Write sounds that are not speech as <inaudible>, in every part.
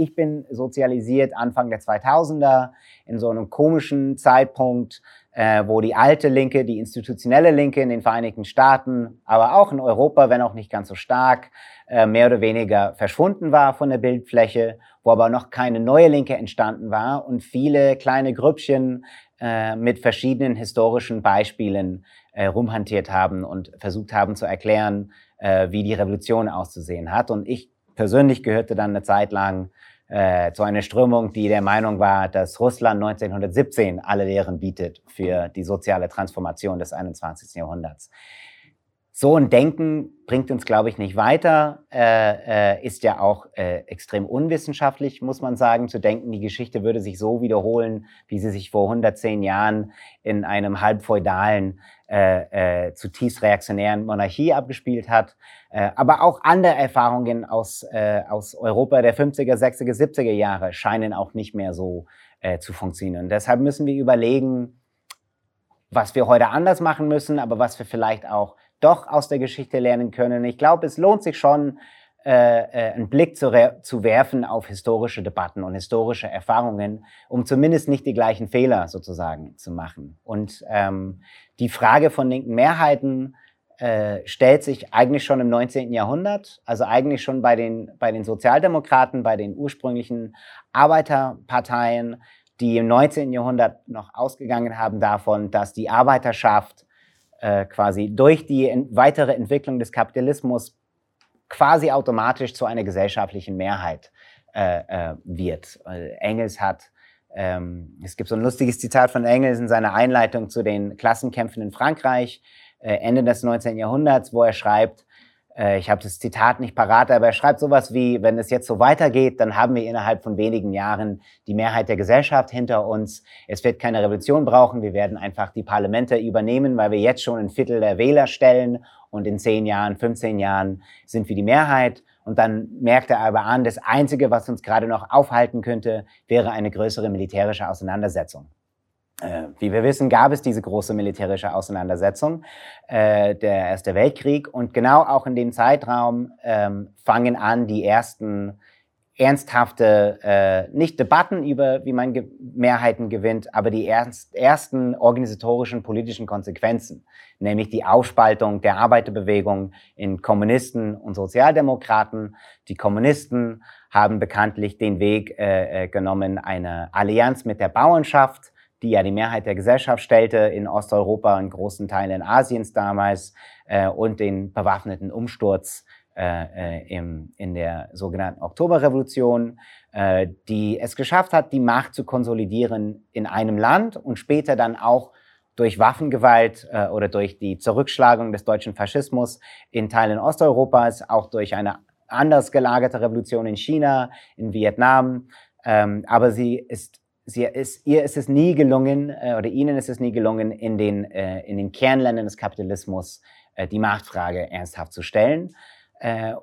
ich bin sozialisiert Anfang der 2000er in so einem komischen Zeitpunkt, äh, wo die alte Linke, die institutionelle Linke in den Vereinigten Staaten, aber auch in Europa, wenn auch nicht ganz so stark, äh, mehr oder weniger verschwunden war von der Bildfläche, wo aber noch keine neue Linke entstanden war und viele kleine Grüppchen äh, mit verschiedenen historischen Beispielen äh, rumhantiert haben und versucht haben zu erklären, äh, wie die Revolution auszusehen hat. Und ich persönlich gehörte dann eine Zeit lang äh, zu einer Strömung, die der Meinung war, dass Russland 1917 alle Lehren bietet für die soziale Transformation des 21. Jahrhunderts. So ein Denken bringt uns, glaube ich, nicht weiter, äh, äh, ist ja auch äh, extrem unwissenschaftlich, muss man sagen, zu denken, die Geschichte würde sich so wiederholen, wie sie sich vor 110 Jahren in einem halbfeudalen, äh, äh, zutiefst reaktionären Monarchie abgespielt hat. Äh, aber auch andere Erfahrungen aus, aus Europa der 50er, 60er, 70er Jahre scheinen auch nicht mehr so zu funktionieren. Deshalb müssen wir überlegen, was wir heute anders machen müssen, aber was wir vielleicht auch doch aus der Geschichte lernen können. Ich glaube, es lohnt sich schon, äh, äh, einen Blick zu, zu werfen auf historische Debatten und historische Erfahrungen, um zumindest nicht die gleichen Fehler sozusagen zu machen. Und ähm, die Frage von linken Mehrheiten äh, stellt sich eigentlich schon im 19. Jahrhundert, also eigentlich schon bei den, bei den Sozialdemokraten, bei den ursprünglichen Arbeiterparteien, die im 19. Jahrhundert noch ausgegangen haben davon, dass die Arbeiterschaft äh, quasi durch die weitere Entwicklung des Kapitalismus quasi automatisch zu einer gesellschaftlichen Mehrheit äh, äh, wird. Engels hat, ähm, es gibt so ein lustiges Zitat von Engels in seiner Einleitung zu den Klassenkämpfen in Frankreich, äh, Ende des 19. Jahrhunderts, wo er schreibt, äh, ich habe das Zitat nicht parat, aber er schreibt sowas wie, wenn es jetzt so weitergeht, dann haben wir innerhalb von wenigen Jahren die Mehrheit der Gesellschaft hinter uns. Es wird keine Revolution brauchen, wir werden einfach die Parlamente übernehmen, weil wir jetzt schon ein Viertel der Wähler stellen und in zehn Jahren, 15 Jahren sind wir die Mehrheit. Und dann merkt er aber an, das Einzige, was uns gerade noch aufhalten könnte, wäre eine größere militärische Auseinandersetzung. Äh, wie wir wissen, gab es diese große militärische Auseinandersetzung, äh, der Erste Weltkrieg. Und genau auch in dem Zeitraum ähm, fangen an die ersten ernsthafte, äh, nicht Debatten über, wie man Ge Mehrheiten gewinnt, aber die ernst, ersten organisatorischen politischen Konsequenzen, nämlich die Aufspaltung der Arbeiterbewegung in Kommunisten und Sozialdemokraten. Die Kommunisten haben bekanntlich den Weg äh, äh genommen, eine Allianz mit der Bauernschaft die ja die Mehrheit der Gesellschaft stellte in Osteuropa und großen Teilen Asiens damals äh, und den bewaffneten Umsturz äh, äh, im, in der sogenannten Oktoberrevolution, äh, die es geschafft hat, die Macht zu konsolidieren in einem Land und später dann auch durch Waffengewalt äh, oder durch die Zurückschlagung des deutschen Faschismus in Teilen Osteuropas, auch durch eine anders gelagerte Revolution in China, in Vietnam. Ähm, aber sie ist sie ist, ihr ist es nie gelungen, äh, oder ihnen ist es nie gelungen, in den, äh, in den Kernländern des Kapitalismus äh, die Machtfrage ernsthaft zu stellen. Äh,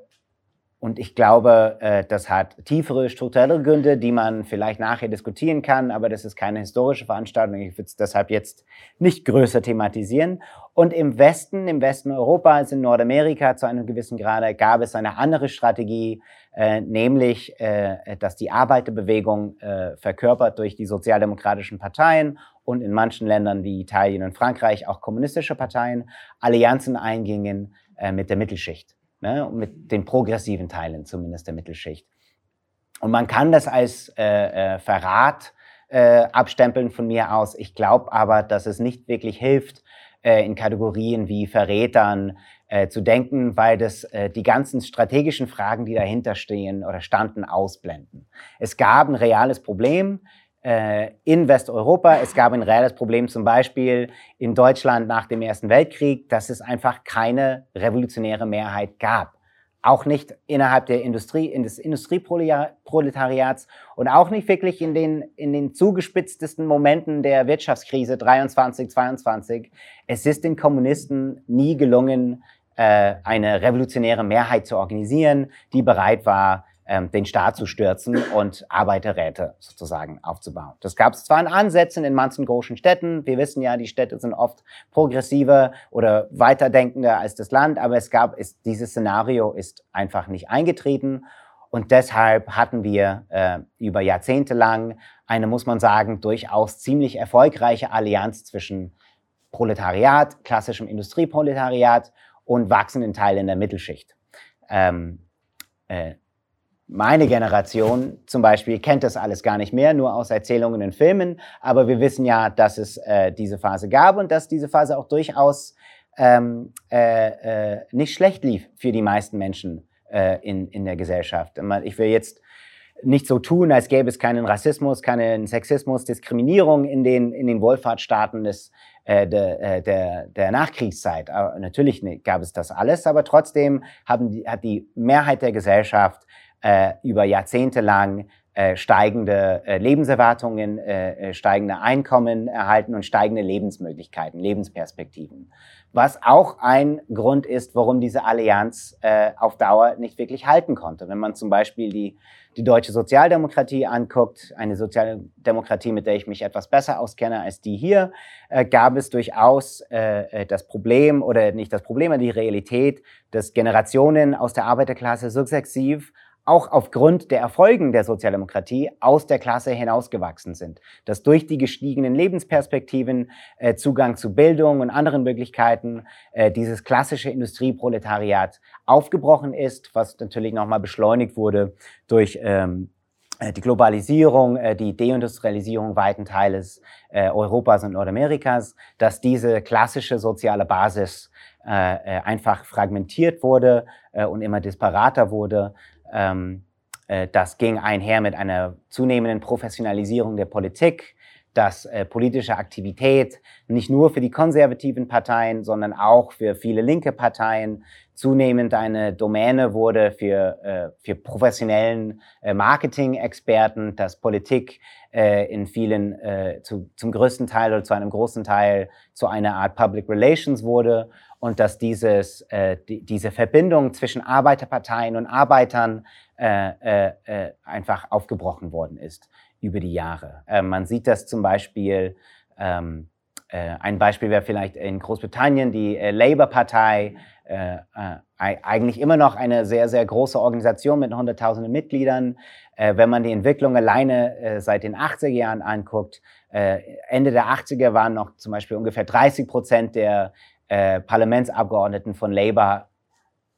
und ich glaube, äh, das hat tiefere strukturelle Gründe, die man vielleicht nachher diskutieren kann, aber das ist keine historische Veranstaltung. Ich würde es deshalb jetzt nicht größer thematisieren. Und im Westen, im Westen Europas, in Nordamerika zu einem gewissen Grade gab es eine andere Strategie, äh, nämlich, äh, dass die Arbeiterbewegung äh, verkörpert durch die sozialdemokratischen Parteien und in manchen Ländern wie Italien und Frankreich auch kommunistische Parteien Allianzen eingingen äh, mit der Mittelschicht ne, mit den progressiven Teilen zumindest der Mittelschicht. Und man kann das als äh, Verrat abstempeln von mir aus. Ich glaube aber, dass es nicht wirklich hilft, in Kategorien wie Verrätern äh, zu denken, weil das äh, die ganzen strategischen Fragen, die dahinter stehen oder standen, ausblenden. Es gab ein reales Problem äh, in Westeuropa. Es gab ein reelles Problem zum Beispiel in Deutschland nach dem Ersten Weltkrieg, dass es einfach keine revolutionäre Mehrheit gab. Auch nicht innerhalb der Industrie, in des Industrieproletariats und auch nicht wirklich in den, in den zugespitztesten Momenten der Wirtschaftskrise 23, 22. Es ist den Kommunisten nie gelungen, äh, eine revolutionäre Mehrheit zu organisieren, die bereit war, ähm, den Staat zu stürzen und Arbeiterräte sozusagen aufzubauen. Das gab es zwar in Ansätzen in manchen großen Städten. Wir wissen ja, die Städte sind oft progressiver oder weiterdenkender als das Land, aber es gab, ist, dieses Szenario ist einfach nicht eingetreten. Und deshalb hatten wir äh, über Jahrzehnte lang eine, muss man sagen, durchaus ziemlich erfolgreiche Allianz zwischen Proletariat, klassischem Industrieproletariat und wachsenden Teilen der Mittelschicht. Ähm, äh, meine Generation zum Beispiel kennt das alles gar nicht mehr, nur aus Erzählungen in Filmen. Aber wir wissen ja, dass es äh, diese Phase gab und dass diese Phase auch durchaus ähm, äh, äh, nicht schlecht lief für die meisten Menschen äh, in, in der Gesellschaft. Ich will jetzt nicht so tun, als gäbe es keinen Rassismus, keinen Sexismus, Diskriminierung in den, in den Wohlfahrtsstaaten des, äh, der, äh, der, der Nachkriegszeit. Aber natürlich gab es das alles, aber trotzdem haben die, hat die Mehrheit der Gesellschaft äh, über Jahrzehnte lang äh, steigende äh, Lebenserwartungen, steigende Einkommen erhalten und steigende Lebensmöglichkeiten, Lebensperspektiven. Was auch ein Grund ist, warum diese Allianz auf Dauer nicht wirklich halten konnte. Wenn man zum Beispiel die, die deutsche Sozialdemokratie anguckt, eine Sozialdemokratie, mit der ich mich etwas besser auskenne als die hier, äh, gab es durchaus äh, äh das Problem oder nicht das Problem, aber die Realität, dass Generationen aus der Arbeiterklasse sukzessiv auch aufgrund der Erfolgen der Sozialdemokratie aus der Klasse hinausgewachsen sind. Dass durch die gestiegenen Lebensperspektiven, äh, Zugang zu Bildung und anderen Möglichkeiten äh, dieses klassische Industrieproletariat aufgebrochen ist, was natürlich nochmal beschleunigt wurde durch ähm, äh, die Globalisierung, äh, die Deindustrialisierung weiten Teiles äh, Europas und Nordamerikas, dass diese klassische soziale Basis einfach fragmentiert wurde und immer disparater wurde ähm, äh, das ging einher mit einer zunehmenden Professionalisierung der Politik, dass äh, politische Aktivität nicht nur für die konservativen Parteien, sondern auch für viele linke Parteien zunehmend eine Domäne wurde für, äh, für professionellen äh, Marketing-Experten, dass Politik äh, in vielen, äh, zu, zum größten Teil oder zu einem großen Teil zu einer Art Public Relations wurde und dass dieses, äh, die, diese Verbindung zwischen Arbeiterparteien und Arbeitern äh, äh, äh, einfach aufgebrochen worden ist über die Jahre. Äh, man sieht das zum Beispiel, ähm, äh, ein Beispiel wäre vielleicht in Großbritannien die äh, Labour-Partei, äh, äh, eigentlich immer noch eine sehr, sehr große Organisation mit hunderttausenden Mitgliedern. Äh, wenn man die Entwicklung alleine seit den 80er Jahren anguckt, Ende der 80er waren noch zum Beispiel ungefähr 30 Prozent der äh, Parlamentsabgeordneten von Labour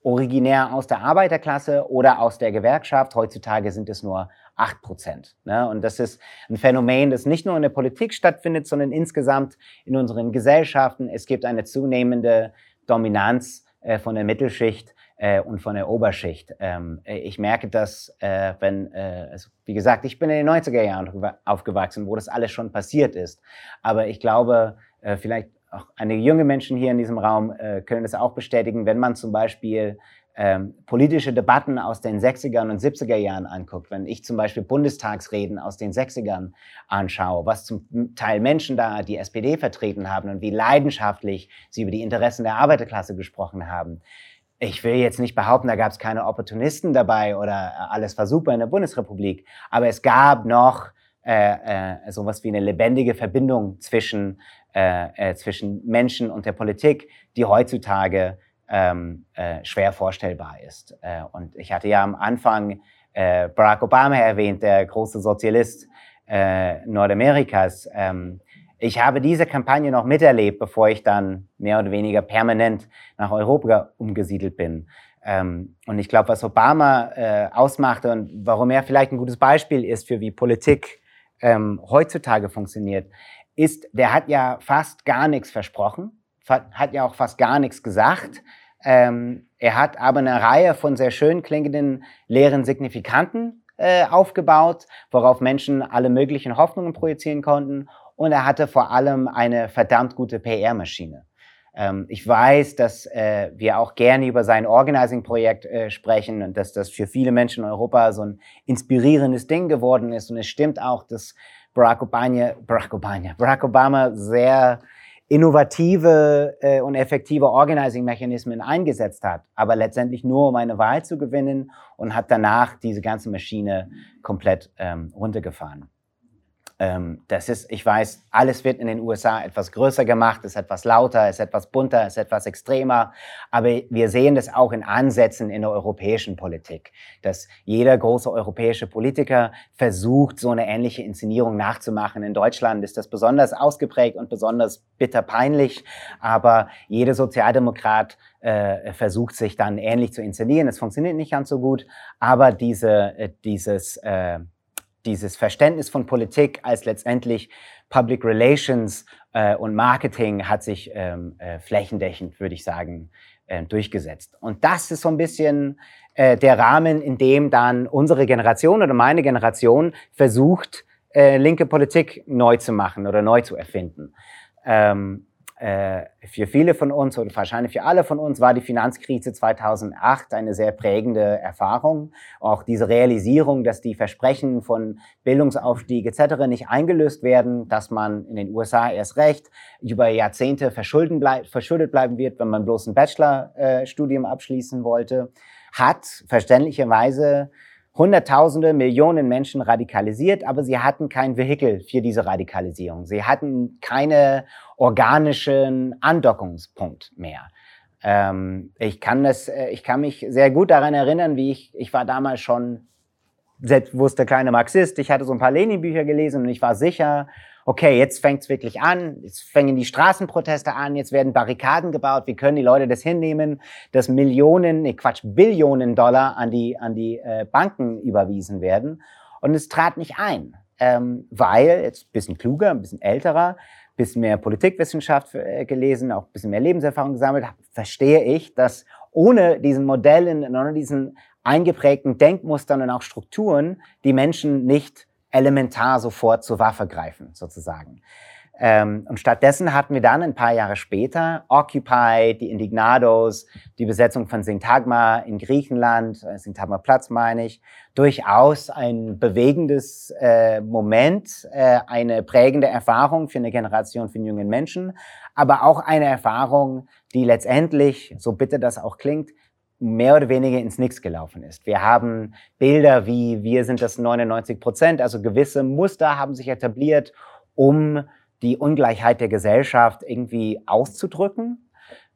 originär aus der Arbeiterklasse oder aus der Gewerkschaft. Heutzutage sind es nur 8 Prozent. Ne? Und das ist ein Phänomen, das nicht nur in der Politik stattfindet, sondern insgesamt in unseren Gesellschaften. Es gibt eine zunehmende Dominanz äh, von der Mittelschicht äh, und von der Oberschicht. Ähm, äh, ich merke das, äh, wenn, also, wie gesagt, ich bin in den 90er Jahren aufgewachsen, wo das alles schon passiert ist. Aber ich glaube, äh, vielleicht auch einige junge Menschen hier in diesem Raum äh, können das auch bestätigen, wenn man zum Beispiel ähm, politische Debatten aus den 60er und 70er Jahren anguckt, wenn ich zum Beispiel Bundestagsreden aus den 60ern anschaue, was zum Teil Menschen da die SPD vertreten haben und wie leidenschaftlich sie über die Interessen der Arbeiterklasse gesprochen haben. Ich will jetzt nicht behaupten, da gab es keine Opportunisten dabei oder äh, alles war super in der Bundesrepublik, aber es gab noch äh, äh, sowas wie eine lebendige Verbindung zwischen äh, äh, zwischen Menschen und der Politik, die heutzutage ähm, äh, schwer vorstellbar ist. Äh, und ich hatte ja am Anfang äh, Barack Obama erwähnt, der große Sozialist äh, Nordamerikas. Ähm, ich habe diese Kampagne noch miterlebt, bevor ich dann mehr oder weniger permanent nach Europa umgesiedelt bin. Ähm, und ich glaube, was Obama äh, ausmachte und warum er vielleicht ein gutes Beispiel ist für wie Politik ähm, heutzutage funktioniert, ist, der hat ja fast gar nichts versprochen, hat ja auch fast gar nichts gesagt. Ähm, er hat aber eine Reihe von sehr schön klingenden leeren Signifikanten äh, aufgebaut, worauf Menschen alle möglichen Hoffnungen projizieren konnten. Und er hatte vor allem eine verdammt gute PR-Maschine. Ähm, ich weiß, dass äh, wir auch gerne über sein Organizing-Projekt äh, sprechen und dass das für viele Menschen in Europa so ein inspirierendes Ding geworden ist. Und es stimmt auch, dass Barack Obama, Barack Obama, Barack Obama sehr innovative äh, und effektive Organizing-Mechanismen eingesetzt hat, aber letztendlich nur um eine Wahl zu gewinnen und hat danach diese ganze Maschine komplett ähm, runtergefahren. Ähm, das ist, ich weiß, alles wird in den USA etwas größer gemacht, ist etwas lauter, ist etwas bunter, ist etwas extremer. Aber wir sehen das auch in Ansätzen in der europäischen Politik, dass jeder große europäische Politiker versucht, so eine ähnliche Inszenierung nachzumachen. In Deutschland ist das besonders ausgeprägt und besonders bitter peinlich. Aber jeder Sozialdemokrat äh, versucht sich dann ähnlich zu inszenieren. Es funktioniert nicht ganz so gut, aber diese, äh, dieses äh, dieses Verständnis von Politik als letztendlich Public Relations äh, und Marketing hat sich ähm, äh, flächendeckend, würde ich sagen, äh, durchgesetzt. Und das ist so ein bisschen äh, der Rahmen, in dem dann unsere Generation oder meine Generation versucht, äh, linke Politik neu zu machen oder neu zu erfinden. Ähm, äh, für viele von uns oder wahrscheinlich für alle von uns war die Finanzkrise 2008 eine sehr prägende Erfahrung. Auch diese Realisierung, dass die Versprechen von Bildungsaufstieg etc. nicht eingelöst werden, dass man in den USA erst recht über Jahrzehnte bleib verschuldet bleiben wird, wenn man bloß ein Bachelorstudium abschließen wollte, hat verständlicherweise Hunderttausende, Millionen Menschen radikalisiert, aber sie hatten kein Vehikel für diese Radikalisierung. Sie hatten keine organischen Andockungspunkt mehr. Ähm, ich kann das, äh, ich kann mich sehr gut daran erinnern, wie ich, ich war damals schon selbstbewusster kleiner Marxist. Ich hatte so ein paar Lenin-Bücher gelesen und ich war sicher, okay, jetzt fängt es wirklich an, jetzt fängen die Straßenproteste an, jetzt werden Barrikaden gebaut, wie können die Leute das hinnehmen, dass Millionen, nee, Quatsch, Billionen Dollar an die, an die äh, Banken überwiesen werden. Und es trat nicht ein, ähm, weil, jetzt bisschen kluger, ein bisschen älterer, bisschen mehr Politikwissenschaft äh, gelesen, auch bisschen mehr Lebenserfahrung gesammelt, verstehe ich, dass ohne diesen Modellen, ohne diesen eingeprägten Denkmustern und auch Strukturen die Menschen nicht elementar sofort zur Waffe greifen, sozusagen. Ähm, und stattdessen hatten wir dann ein paar Jahre später Occupy, die Indignados, die Besetzung von Syntagma in Griechenland, äh, Syntagma Platz meine ich, durchaus ein bewegendes äh, Moment, äh, eine prägende Erfahrung für eine Generation von jungen Menschen, aber auch eine Erfahrung, die letztendlich, so bitte das auch klingt, mehr oder weniger ins Nix gelaufen ist. Wir haben Bilder wie wir sind das 99 Prozent, also gewisse Muster haben sich etabliert, um die Ungleichheit der Gesellschaft irgendwie auszudrücken.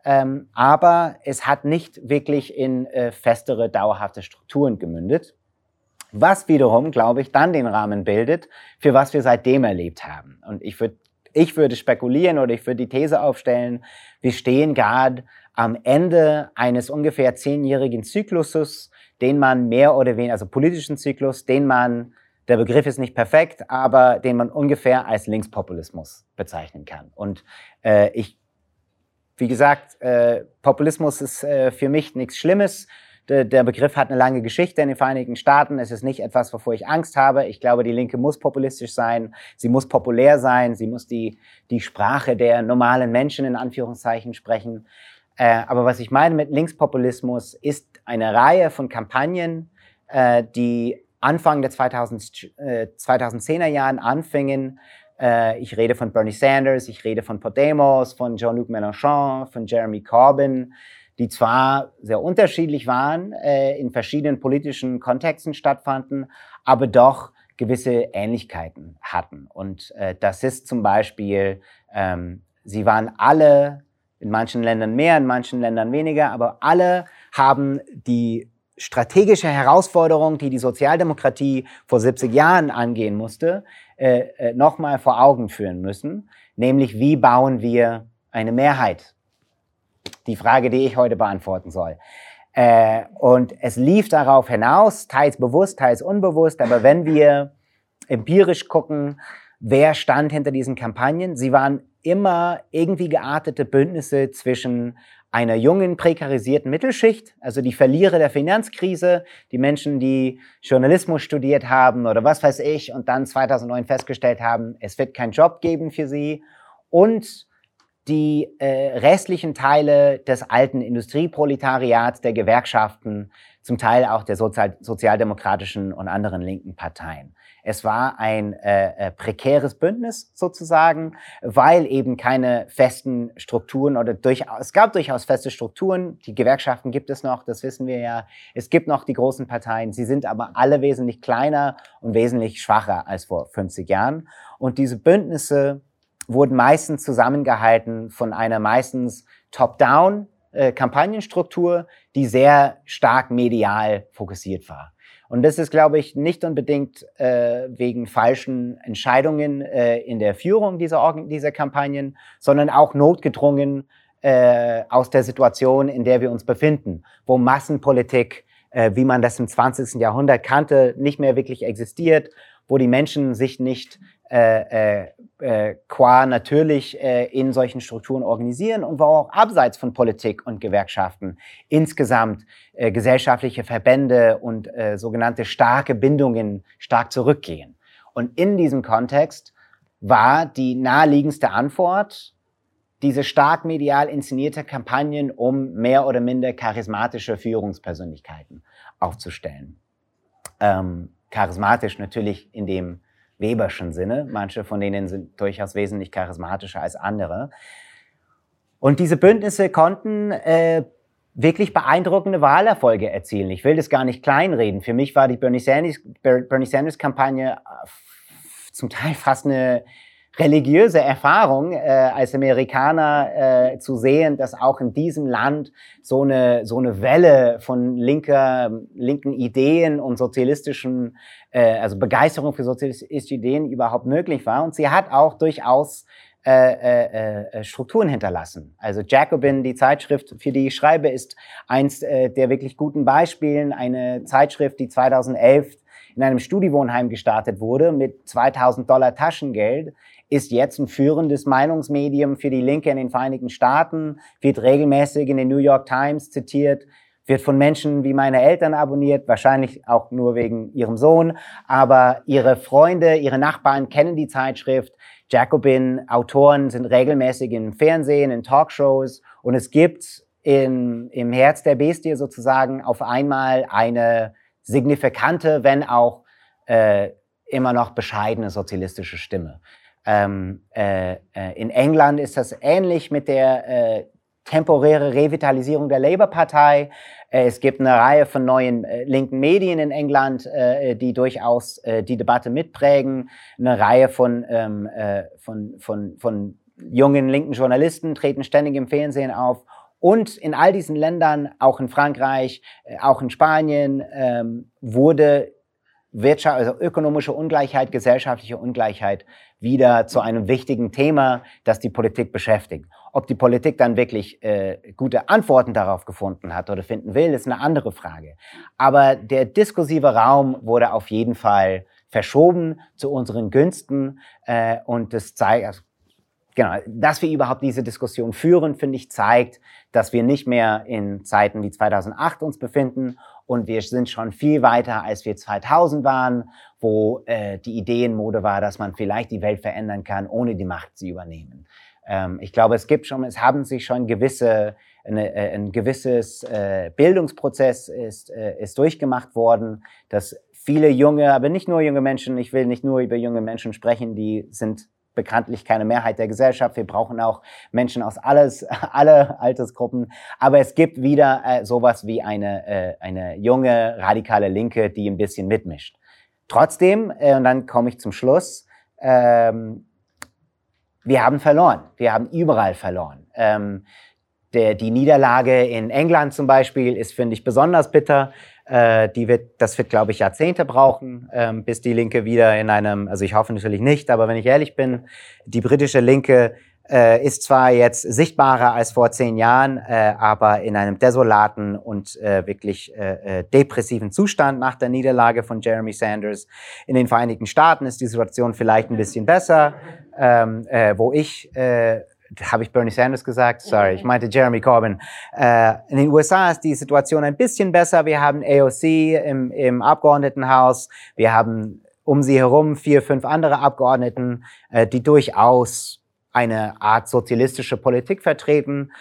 Ähm, aber es hat nicht wirklich in äh, festere, dauerhafte Strukturen gemündet. Was wiederum, glaube ich, dann den Rahmen bildet, für was wir seitdem erlebt haben. Und ich würde ich würde spekulieren oder ich würde die These aufstellen, wir stehen gerade am Ende eines ungefähr zehnjährigen Zykluses, den man mehr oder weniger, also politischen Zyklus, den man, der Begriff ist nicht perfekt, aber den man ungefähr als Linkspopulismus bezeichnen kann. Und äh, ich, wie gesagt, äh, Populismus ist äh, für mich nichts Schlimmes. Der, Begriff hat eine lange Geschichte in den Vereinigten Staaten. Es ist nicht etwas, wovor ich Angst habe. Ich glaube, die Linke muss populistisch sein. Sie muss populär sein. Sie muss die, die Sprache der normalen Menschen in Anführungszeichen sprechen. Äh, aber was ich meine mit Linkspopulismus ist eine Reihe von Kampagnen, äh, die Anfang der 2000, äh, 2010er Jahren anfingen. Äh, ich rede von Bernie Sanders, ich rede von Podemos, von Jean-Luc Mélenchon, von Jeremy Corbyn, die zwar sehr unterschiedlich waren, äh, in verschiedenen politischen Kontexten stattfanden, aber doch gewisse Ähnlichkeiten hatten. Und äh, das ist zum Beispiel, ähm, sie waren alle in manchen Ländern mehr, in manchen Ländern weniger, aber alle haben die strategische Herausforderung, die die Sozialdemokratie vor 70 Jahren angehen musste, äh, äh, nochmal vor Augen führen müssen, nämlich wie bauen wir eine Mehrheit? Die Frage, die ich heute beantworten soll. Äh, und es lief darauf hinaus, teils bewusst, teils unbewusst, aber wenn wir empirisch gucken, wer stand hinter diesen Kampagnen, sie waren immer irgendwie geartete Bündnisse zwischen einer jungen, prekarisierten Mittelschicht, also die Verlierer der Finanzkrise, die Menschen, die Journalismus studiert haben oder was weiß ich und dann 2009 festgestellt haben, es wird keinen Job geben für sie und die äh, restlichen Teile des alten Industrieproletariats, der Gewerkschaften, zum Teil auch der Sozial sozialdemokratischen und anderen linken Parteien. Es war ein äh, äh, prekäres Bündnis sozusagen, weil eben keine festen Strukturen oder durchaus, es gab durchaus feste Strukturen. Die Gewerkschaften gibt es noch, das wissen wir ja. Es gibt noch die großen Parteien. Sie sind aber alle wesentlich kleiner und wesentlich schwacher als vor 50 Jahren. Und diese Bündnisse wurden meistens zusammengehalten von einer meistens top-down äh, Kampagnenstruktur, die sehr stark medial fokussiert war. Und das ist, glaube ich, nicht unbedingt äh, wegen falschen Entscheidungen äh, in der Führung dieser, dieser Kampagnen, sondern auch notgedrungen äh, aus der Situation, in der wir uns befinden, wo Massenpolitik, äh, wie man das im 20. Jahrhundert kannte, nicht mehr wirklich existiert, wo die Menschen sich nicht äh, äh, äh, qua natürlich äh, in solchen Strukturen organisieren und wo auch abseits von Politik und Gewerkschaften insgesamt äh, gesellschaftliche Verbände und äh, sogenannte starke Bindungen stark zurückgehen. Und in diesem Kontext war die naheliegendste Antwort diese stark medial inszenierte Kampagnen, um mehr oder minder charismatische Führungspersönlichkeiten aufzustellen. Ähm, charismatisch natürlich in dem Weberschen Sinne. Manche von denen sind durchaus wesentlich charismatischer als andere. Und diese Bündnisse konnten äh, wirklich beeindruckende Wahlerfolge erzielen. Ich will das gar nicht kleinreden. Für mich war die Bernie Sanders, Bernie Sanders äh, zum Teil fast eine religiöse Erfahrung äh, als Amerikaner äh, zu sehen, dass auch in diesem Land so eine so eine Welle von linker linken Ideen und sozialistischen äh, also Begeisterung für sozialistische Ideen überhaupt möglich war und sie hat auch durchaus äh, äh, äh, Strukturen hinterlassen. Also Jacobin, die Zeitschrift, für die ich schreibe, ist eins äh, der wirklich guten Beispielen. Eine Zeitschrift, die 2011 in einem Studiwohnheim gestartet wurde mit 2000 Dollar Taschengeld, ist jetzt ein führendes Meinungsmedium für die Linke in den Vereinigten Staaten, wird regelmäßig in den New York Times zitiert, wird von Menschen wie meine Eltern abonniert, wahrscheinlich auch nur wegen ihrem Sohn, aber ihre Freunde, ihre Nachbarn kennen die Zeitschrift. Jacobin, Autoren sind regelmäßig im Fernsehen, in Talkshows und es gibt in, im Herz der Bestie sozusagen auf einmal eine signifikante, wenn auch äh, immer noch bescheidene sozialistische Stimme. Ähm, äh, äh, in England ist das ähnlich mit der äh, temporäre Revitalisierung der Labour-Partei. Äh, es gibt eine Reihe von neuen äh, linken Medien in England, äh, die durchaus äh, die Debatte mitprägen. Eine Reihe von, ähm, äh, von, von, von jungen linken Journalisten treten ständig im Fernsehen auf. Und in all diesen Ländern, auch in Frankreich, äh, auch in Spanien, ähm, wurde Wirtschaft, also ökonomische Ungleichheit, gesellschaftliche Ungleichheit wieder zu einem wichtigen Thema, das die Politik beschäftigt. Ob die Politik dann wirklich äh, gute Antworten darauf gefunden hat oder finden will, ist eine andere Frage. Aber der diskursive Raum wurde auf jeden Fall verschoben zu unseren Günsten äh, und das zeigt, also genau, dass wir überhaupt diese Diskussion führen, finde ich, zeigt, dass wir nicht mehr in Zeiten wie 2008 uns befinden und wir sind schon viel weiter, als wir 2000 waren, wo äh, die Ideenmode war, dass man vielleicht die Welt verändern kann, ohne die Macht zu übernehmen. Ähm, ich glaube, es gibt schon, es haben sich schon gewisse, eine, äh, ein gewisses äh, Bildungsprozess ist, äh, ist durchgemacht worden, dass viele junge, aber nicht nur junge Menschen, ich will nicht nur über junge Menschen sprechen, die sind bekanntlich keine Mehrheit der Gesellschaft. Wir brauchen auch Menschen aus alles, <laughs> alle Altersgruppen. Aber es gibt wieder äh, sowas wie eine, äh, eine junge, radikale Linke, die ein bisschen mitmischt. Trotzdem, äh, und dann komme ich zum Schluss, ähm, wir haben verloren. Wir haben überall verloren. Ähm, der, die Niederlage in England zum Beispiel ist, finde ich, besonders bitter. Äh, die wird, das wird, glaube ich, Jahrzehnte brauchen, ähm, bis die Linke wieder in einem, also ich hoffe natürlich nicht, aber wenn ich ehrlich bin, die britische Linke äh, ist zwar jetzt sichtbarer als vor zehn Jahren, äh, aber in einem desolaten und äh, wirklich äh, äh, depressiven Zustand nach der Niederlage von Jeremy Sanders. In den Vereinigten Staaten ist die Situation vielleicht ein bisschen besser, ähm, äh, wo ich habe ich Bernie Sanders gesagt? Sorry, ich meinte Jeremy Corbyn. Äh, in den USA ist die Situation ein bisschen besser. Wir haben AOC im, im Abgeordnetenhaus. Wir haben um sie herum vier, fünf andere Abgeordneten, äh, die durchaus eine Art sozialistische Politik vertreten.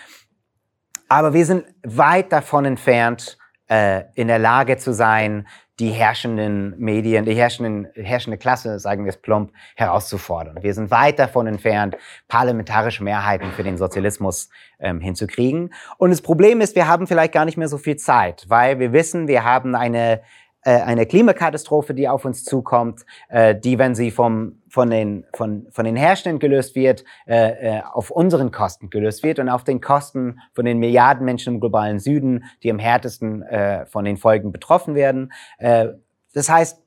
Aber wir sind weit davon entfernt, äh, in der Lage zu sein, die herrschenden Medien, die herrschenden, herrschende Klasse, sagen wir es plump, herauszufordern. Wir sind weit davon entfernt, parlamentarische Mehrheiten für den Sozialismus ähm, hinzukriegen. Und das Problem ist, wir haben vielleicht gar nicht mehr so viel Zeit, weil wir wissen, wir haben eine äh, eine Klimakatastrophe, die auf uns zukommt, äh, die, wenn sie vom, von, den, von, von den Herstellern gelöst wird, äh, auf unseren Kosten gelöst wird und auf den Kosten von den Milliarden Menschen im globalen Süden, die am härtesten von den Folgen betroffen werden. Das heißt,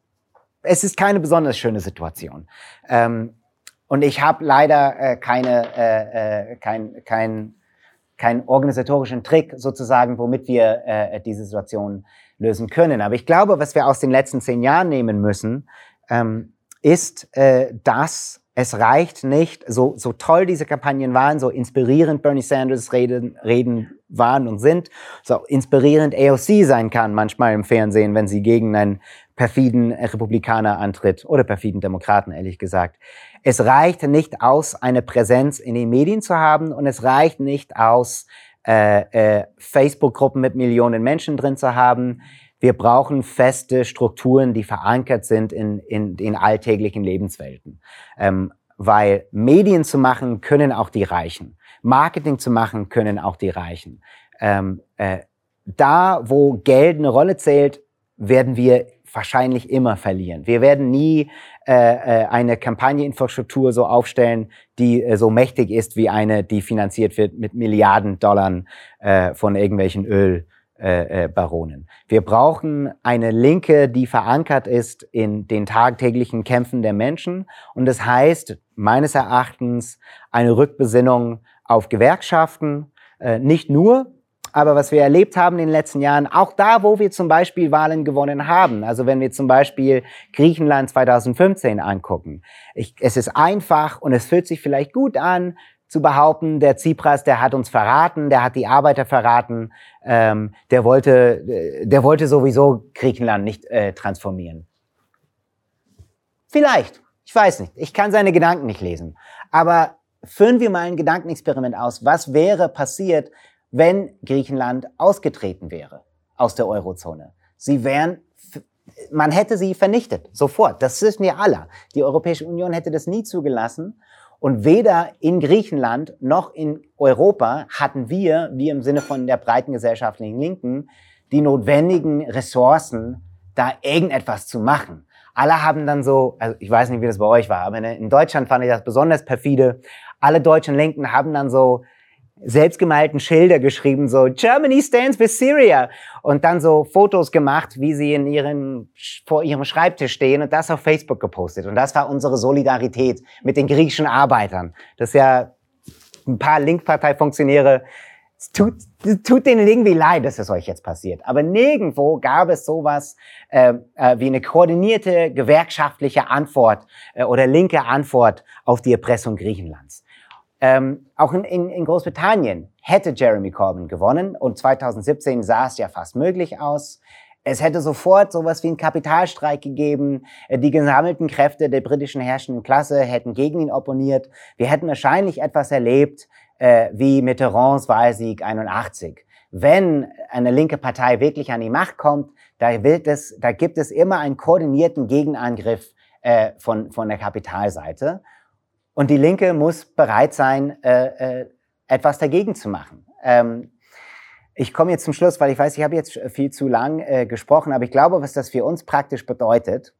es ist keine besonders schöne Situation. Ähm, und ich habe leider keine, äh, kein, kein, keinen organisatorischen Trick sozusagen, womit wir diese Situation lösen können. Aber ich glaube, was wir aus den letzten zehn Jahren nehmen müssen, ähm, ist, äh, dass es reicht nicht, so, so toll diese Kampagnen waren, so inspirierend Bernie Sanders Reden, Reden waren und sind, so inspirierend AOC sein kann manchmal im Fernsehen, wenn sie gegen einen perfiden Republikaner antritt oder perfiden Demokraten, ehrlich gesagt. Es reicht nicht aus, eine Präsenz in den Medien zu haben und es reicht nicht aus, äh, äh, Facebook-Gruppen mit Millionen Menschen drin zu haben. Wir brauchen feste Strukturen, die verankert sind in, in den alltäglichen Lebenswelten. Ähm, weil Medien zu machen können auch die Reichen. Marketing zu machen können auch die Reichen. Ähm, äh, da, wo Geld eine Rolle zählt, werden wir wahrscheinlich immer verlieren. Wir werden nie äh, äh, eine Kampagneinfrastruktur so aufstellen, die äh, so mächtig ist wie eine, die finanziert wird mit Milliarden Dollar von irgendwelchen Ölbaronen. Äh, Wir brauchen eine Linke, die verankert ist in den tagtäglichen Kämpfen der Menschen. Und das heißt, meines Erachtens, eine Rückbesinnung auf Gewerkschaften, nicht nur, aber was wir erlebt haben in den letzten Jahren, auch da, wo wir zum Beispiel Wahlen gewonnen haben, also wenn wir zum Beispiel Griechenland 2015 angucken, ich, es ist einfach und es fühlt sich vielleicht gut an, zu behaupten, der Tsipras, der hat uns verraten, der hat die Arbeiter verraten, ähm, der wollte, äh, der wollte sowieso Griechenland nicht äh, transformieren. Vielleicht, ich weiß nicht, ich kann seine Gedanken nicht lesen, aber führen wir mal ein Gedankenexperiment aus. Was wäre passiert, wenn Griechenland ausgetreten wäre aus der Eurozone. Sie wären, man hätte sie vernichtet, sofort. Das wissen wir alle. Die Europäische Union hätte das nie zugelassen. Und weder in Griechenland noch in Europa hatten wir, wie im Sinne von der breiten gesellschaftlichen Linken, die notwendigen Ressourcen, da irgendetwas zu machen. Alle haben dann so, also ich weiß nicht, wie das bei euch war, aber in Deutschland fand ich das besonders perfide. Alle deutschen Linken haben dann so selbstgemalten Schilder geschrieben, so Germany stands with Syria und dann so Fotos gemacht, wie sie in ihren, vor ihrem Schreibtisch stehen und das auf Facebook gepostet. Und das war unsere Solidarität mit den griechischen Arbeitern. Das ist ja ein paar Linkparteifunktionäre, es tut, tut denen irgendwie leid, dass es euch jetzt passiert. Aber nirgendwo gab es sowas äh, äh, wie eine koordinierte gewerkschaftliche Antwort äh, oder linke Antwort auf die Erpressung Griechenlands. Ähm, auch in, in, Großbritannien hätte Jeremy Corbyn gewonnen und 2017 sah es ja fast möglich aus. Es hätte sofort sowas wie einen Kapitalstreik gegeben. Äh, die gesammelten Kräfte der britischen herrschenden Klasse hätten gegen ihn opponiert. Wir hätten wahrscheinlich etwas erlebt äh, wie Mitterrands Wahlsieg 81. Wenn eine linke Partei wirklich an die Macht kommt, da, wird es, da gibt es immer einen koordinierten Gegenangriff äh, von, von der Kapitalseite. Und die Linke muss bereit sein, äh, äh, etwas dagegen zu machen. Ähm, ich komme jetzt zum Schluss, weil ich weiß, ich habe jetzt viel zu lang äh, gesprochen, aber ich glaube, was das für uns praktisch bedeutet.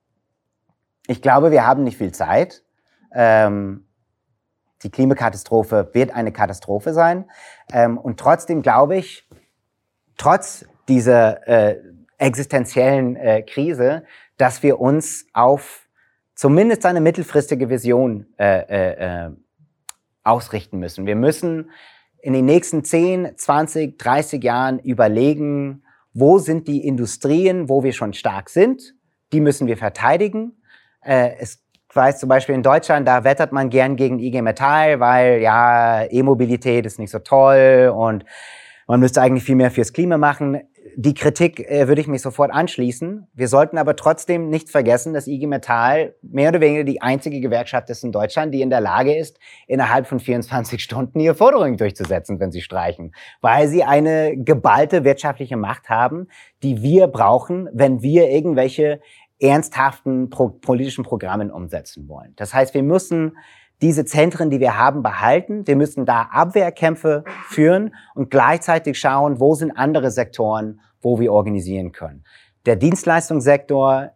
Ich glaube, wir haben nicht viel Zeit. Ähm, die Klimakatastrophe wird eine Katastrophe sein. Ähm, und trotzdem glaube ich, trotz dieser äh, existenziellen äh, Krise, dass wir uns auf zumindest eine mittelfristige Vision äh, äh, äh, ausrichten müssen. Wir müssen in den nächsten 10, 20, 30 Jahren überlegen, wo sind die Industrien, wo wir schon stark sind. Die müssen wir verteidigen. Äh, es ich weiß zum Beispiel in Deutschland, da wettert man gern gegen IG Metall, weil ja, E-Mobilität ist nicht so toll und man müsste eigentlich viel mehr fürs Klima machen die Kritik äh, würde ich mich sofort anschließen. Wir sollten aber trotzdem nicht vergessen, dass IG Metall mehr oder weniger die einzige Gewerkschaft ist in Deutschland, die in der Lage ist, innerhalb von 24 <laughs> Stunden ihre Forderungen durchzusetzen, wenn sie streichen, weil sie eine geballte wirtschaftliche Macht haben, die wir brauchen, wenn wir irgendwelche ernsthaften pro politischen Programmen umsetzen wollen. Das heißt, wir müssen diese Zentren, die wir haben, behalten. Wir müssen da Abwehrkämpfe führen und gleichzeitig schauen, wo sind andere Sektoren, wo wir organisieren können. Der Dienstleistungssektor,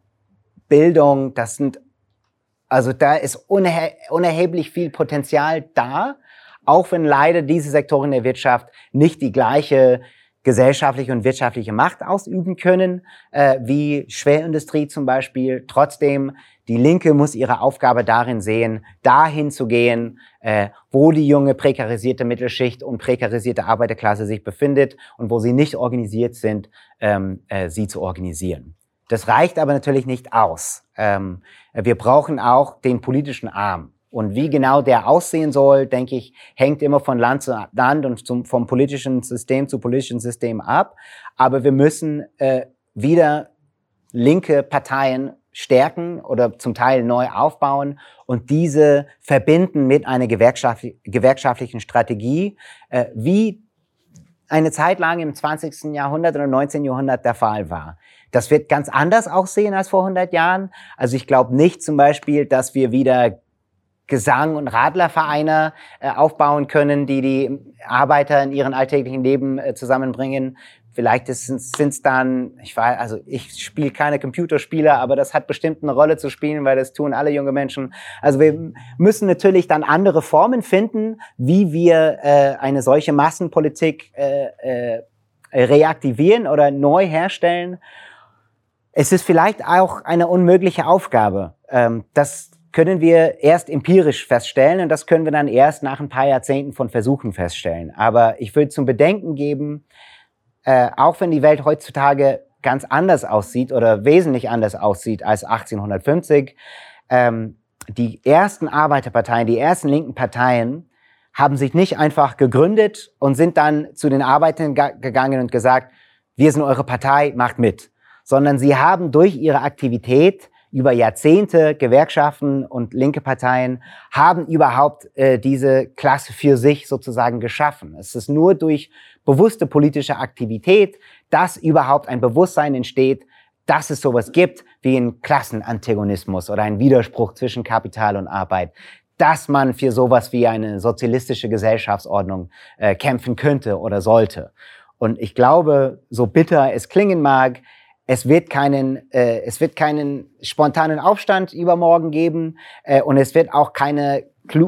Bildung, das sind, also da ist unerhe unerheblich viel Potenzial da, auch wenn leider diese Sektoren der Wirtschaft nicht die gleiche gesellschaftliche und wirtschaftliche Macht ausüben können, äh, wie Schwerindustrie zum Beispiel. Trotzdem, die Linke muss ihre Aufgabe darin sehen, dahin zu gehen, äh, wo die junge prekarisierte Mittelschicht und prekarisierte Arbeiterklasse sich befindet und wo sie nicht organisiert sind, ähm, äh, sie zu organisieren. Das reicht aber natürlich nicht aus. Ähm, wir brauchen auch den politischen Arm. Und wie genau der aussehen soll, denke ich, hängt immer von Land zu Land und zum, vom politischen System zu politischen System ab. Aber wir müssen äh, wieder linke Parteien stärken oder zum Teil neu aufbauen und diese verbinden mit einer gewerkschaftlichen Strategie, äh, wie eine Zeit lang im 20. Jahrhundert oder 19. Jahrhundert der Fall war. Das wird ganz anders aussehen als vor 100 Jahren. Also ich glaube nicht zum Beispiel, dass wir wieder Gesang- und Radlervereine äh, aufbauen können, die die Arbeiter in ihren alltäglichen Leben äh, zusammenbringen. Vielleicht sind es dann, ich weiß, also ich spiele keine Computerspiele, aber das hat bestimmt eine Rolle zu spielen, weil das tun alle junge Menschen. Also wir müssen natürlich dann andere Formen finden, wie wir äh, eine solche Massenpolitik äh, äh, reaktivieren oder neu herstellen. Es ist vielleicht auch eine unmögliche Aufgabe. Ähm, das können wir erst empirisch feststellen und das können wir dann erst nach ein paar Jahrzehnten von Versuchen feststellen. Aber ich würde zum Bedenken geben, äh, auch wenn die Welt heutzutage ganz anders aussieht oder wesentlich anders aussieht als 1850, ähm, die ersten Arbeiterparteien, die ersten linken Parteien haben sich nicht einfach gegründet und sind dann zu den Arbeitern gegangen und gesagt, wir sind eure Partei, macht mit, sondern sie haben durch ihre Aktivität über Jahrzehnte Gewerkschaften und linke Parteien haben überhaupt äh, diese Klasse für sich sozusagen geschaffen. Es ist nur durch bewusste politische Aktivität, dass überhaupt ein Bewusstsein entsteht, dass es sowas gibt wie ein Klassenantagonismus oder ein Widerspruch zwischen Kapital und Arbeit, dass man für sowas wie eine sozialistische Gesellschaftsordnung äh, kämpfen könnte oder sollte. Und ich glaube, so bitter es klingen mag, es wird keinen, äh, es wird keinen spontanen Aufstand übermorgen geben äh, und es wird auch keine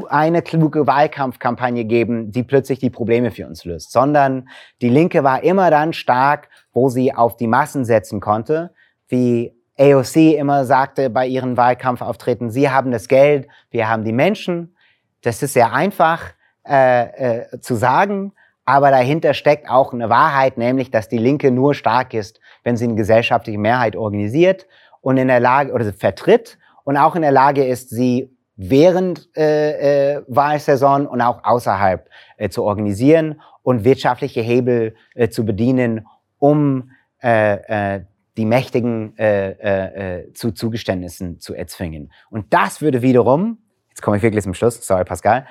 eine kluge Wahlkampfkampagne geben, die plötzlich die Probleme für uns löst, sondern die Linke war immer dann stark, wo sie auf die Massen setzen konnte, wie AOC immer sagte bei ihren Wahlkampfauftritten, sie haben das Geld, wir haben die Menschen. Das ist sehr einfach äh, äh, zu sagen, aber dahinter steckt auch eine Wahrheit, nämlich, dass die Linke nur stark ist, wenn sie eine gesellschaftliche Mehrheit organisiert und in der Lage oder vertritt und auch in der Lage ist, sie während äh, äh, Wahlsaison und auch außerhalb äh, zu organisieren und wirtschaftliche Hebel äh, zu bedienen, um äh, äh, die Mächtigen äh, äh, äh zu Zugeständnissen zu erzwingen. Und das würde wiederum, jetzt komme ich wirklich zum Schluss, sorry Pascal,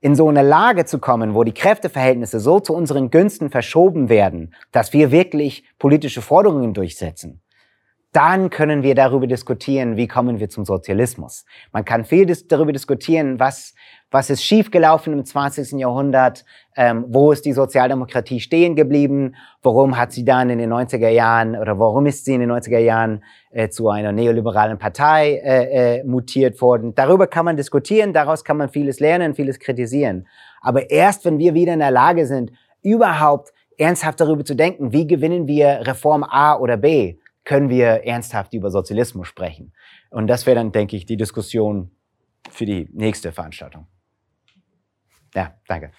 in so eine Lage zu kommen, wo die Kräfteverhältnisse so zu unseren Günsten verschoben werden, dass wir wirklich politische Forderungen durchsetzen, dann können wir darüber diskutieren, wie kommen wir zum Sozialismus. Man kann viel darüber diskutieren, was was ist schiefgelaufen im 20. Jahrhundert? Ähm, wo ist die Sozialdemokratie stehen geblieben? Warum hat sie dann in den 90er Jahren oder warum ist sie in den 90er Jahren äh, zu einer neoliberalen Partei äh, äh, mutiert worden? Darüber kann man diskutieren, daraus kann man vieles lernen, vieles kritisieren. Aber erst wenn wir wieder in der Lage sind, überhaupt ernsthaft darüber zu denken, wie gewinnen wir Reform A oder B, können wir ernsthaft über Sozialismus sprechen. Und das wäre dann, denke ich, die Diskussion für die nächste Veranstaltung. Ja, danke.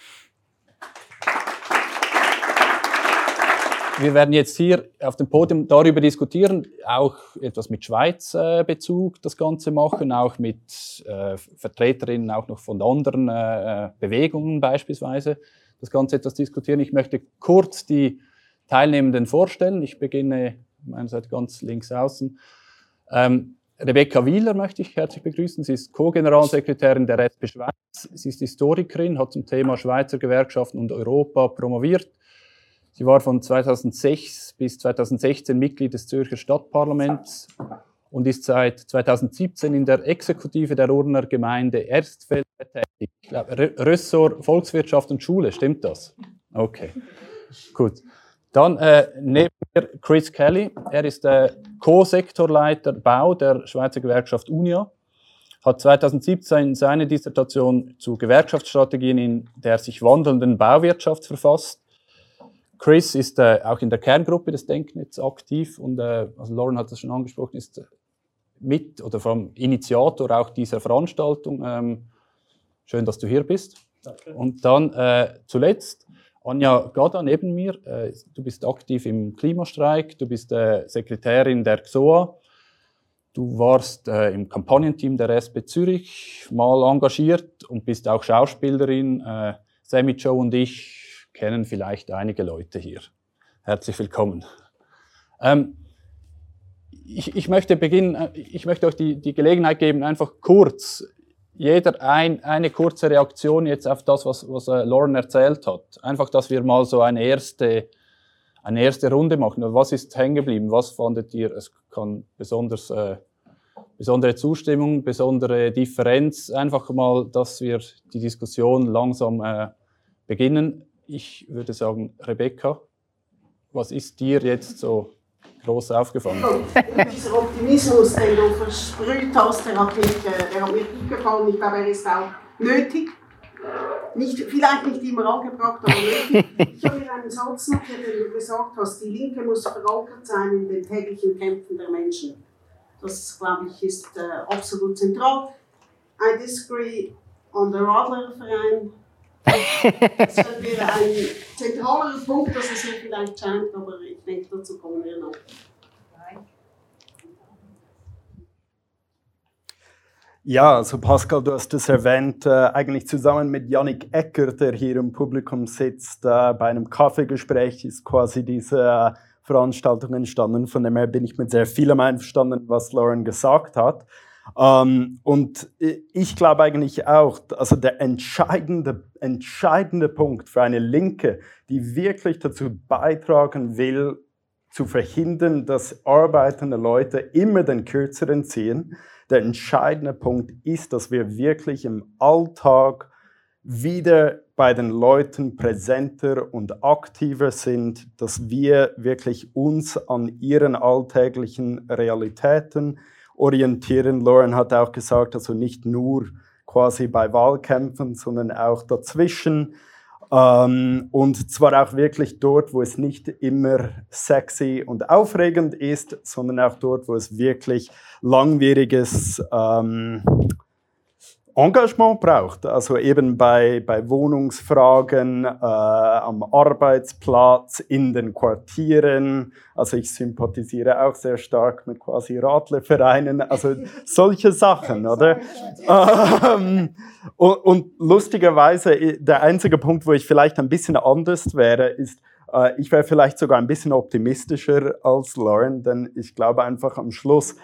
Wir werden jetzt hier auf dem Podium darüber diskutieren, auch etwas mit Schweiz-Bezug das Ganze machen, auch mit äh, Vertreterinnen auch noch von anderen äh, Bewegungen beispielsweise das Ganze etwas diskutieren. Ich möchte kurz die Teilnehmenden vorstellen. Ich beginne meinerseits ganz links außen. Ähm, Rebecca Wieler möchte ich herzlich begrüßen. Sie ist Co-Generalsekretärin der SP Schweiz. Sie ist Historikerin, hat zum Thema Schweizer Gewerkschaften und Europa promoviert. Sie war von 2006 bis 2016 Mitglied des Zürcher Stadtparlaments und ist seit 2017 in der Exekutive der Urner Gemeinde Erstfeld tätig. Ressort Volkswirtschaft und Schule, stimmt das? Okay, gut. Dann äh, neben mir Chris Kelly. Er ist der Co-Sektorleiter Bau der Schweizer Gewerkschaft UNIA. Hat 2017 seine Dissertation zu Gewerkschaftsstrategien in der sich wandelnden Bauwirtschaft verfasst. Chris ist äh, auch in der Kerngruppe des Denknetz aktiv und äh, also Lauren hat das schon angesprochen, ist mit oder vom Initiator auch dieser Veranstaltung. Ähm, schön, dass du hier bist. Danke. Und dann äh, zuletzt Anja Gada neben mir, äh, du bist aktiv im Klimastreik, du bist äh, Sekretärin der XOA, du warst äh, im Kampagnenteam der SP Zürich mal engagiert und bist auch Schauspielerin. Sammy Joe und ich kennen vielleicht einige Leute hier. Herzlich willkommen. Ähm, ich, ich, möchte beginnen, ich möchte euch die, die Gelegenheit geben, einfach kurz jeder ein, eine kurze Reaktion jetzt auf das, was, was äh, Lauren erzählt hat. Einfach, dass wir mal so eine erste, eine erste Runde machen. Was ist hängen geblieben? Was fandet ihr? Es kann besonders, äh, besondere Zustimmung, besondere Differenz. Einfach mal, dass wir die Diskussion langsam äh, beginnen. Ich würde sagen, Rebecca, was ist dir jetzt so groß aufgefallen. Dieser Optimismus, den du versprüht hast, der hat mich, äh, der hat mich gut gefallen. Ich glaube, er ist auch nötig. Nicht, vielleicht nicht immer angebracht, aber nötig. Ich habe mir einen Satz notiert, den du gesagt hast, die Linke muss verankert sein in den täglichen Kämpfen der Menschen. Das, glaube ich, ist äh, absolut zentral. I disagree on the Radlerverein. <laughs> Das wäre ein zentraler Punkt, dass es mir vielleicht scheint, aber ich denke, dazu kommen wir noch. Ja, also Pascal, du hast es erwähnt, äh, eigentlich zusammen mit Yannick Ecker, der hier im Publikum sitzt, äh, bei einem Kaffeegespräch ist quasi diese äh, Veranstaltung entstanden. Von dem her bin ich mit sehr vielem einverstanden, was Lauren gesagt hat. Ähm, und ich glaube eigentlich auch, also der entscheidende, entscheidende Punkt für eine Linke, die wirklich dazu beitragen will, zu verhindern, dass arbeitende Leute immer den kürzeren ziehen, der entscheidende Punkt ist, dass wir wirklich im Alltag wieder bei den Leuten präsenter und aktiver sind, dass wir wirklich uns an ihren alltäglichen Realitäten orientieren. Lauren hat auch gesagt, also nicht nur quasi bei Wahlkämpfen, sondern auch dazwischen. Ähm, und zwar auch wirklich dort, wo es nicht immer sexy und aufregend ist, sondern auch dort, wo es wirklich langwieriges ähm, Engagement braucht. Also eben bei, bei Wohnungsfragen, äh, am Arbeitsplatz, in den Quartieren. Also ich sympathisiere auch sehr stark mit quasi Radlervereinen. Also <laughs> solche Sachen, oder? Ähm, und, und lustigerweise, der einzige Punkt, wo ich vielleicht ein bisschen anders wäre, ist, äh, ich wäre vielleicht sogar ein bisschen optimistischer als Lauren, denn ich glaube einfach am Schluss,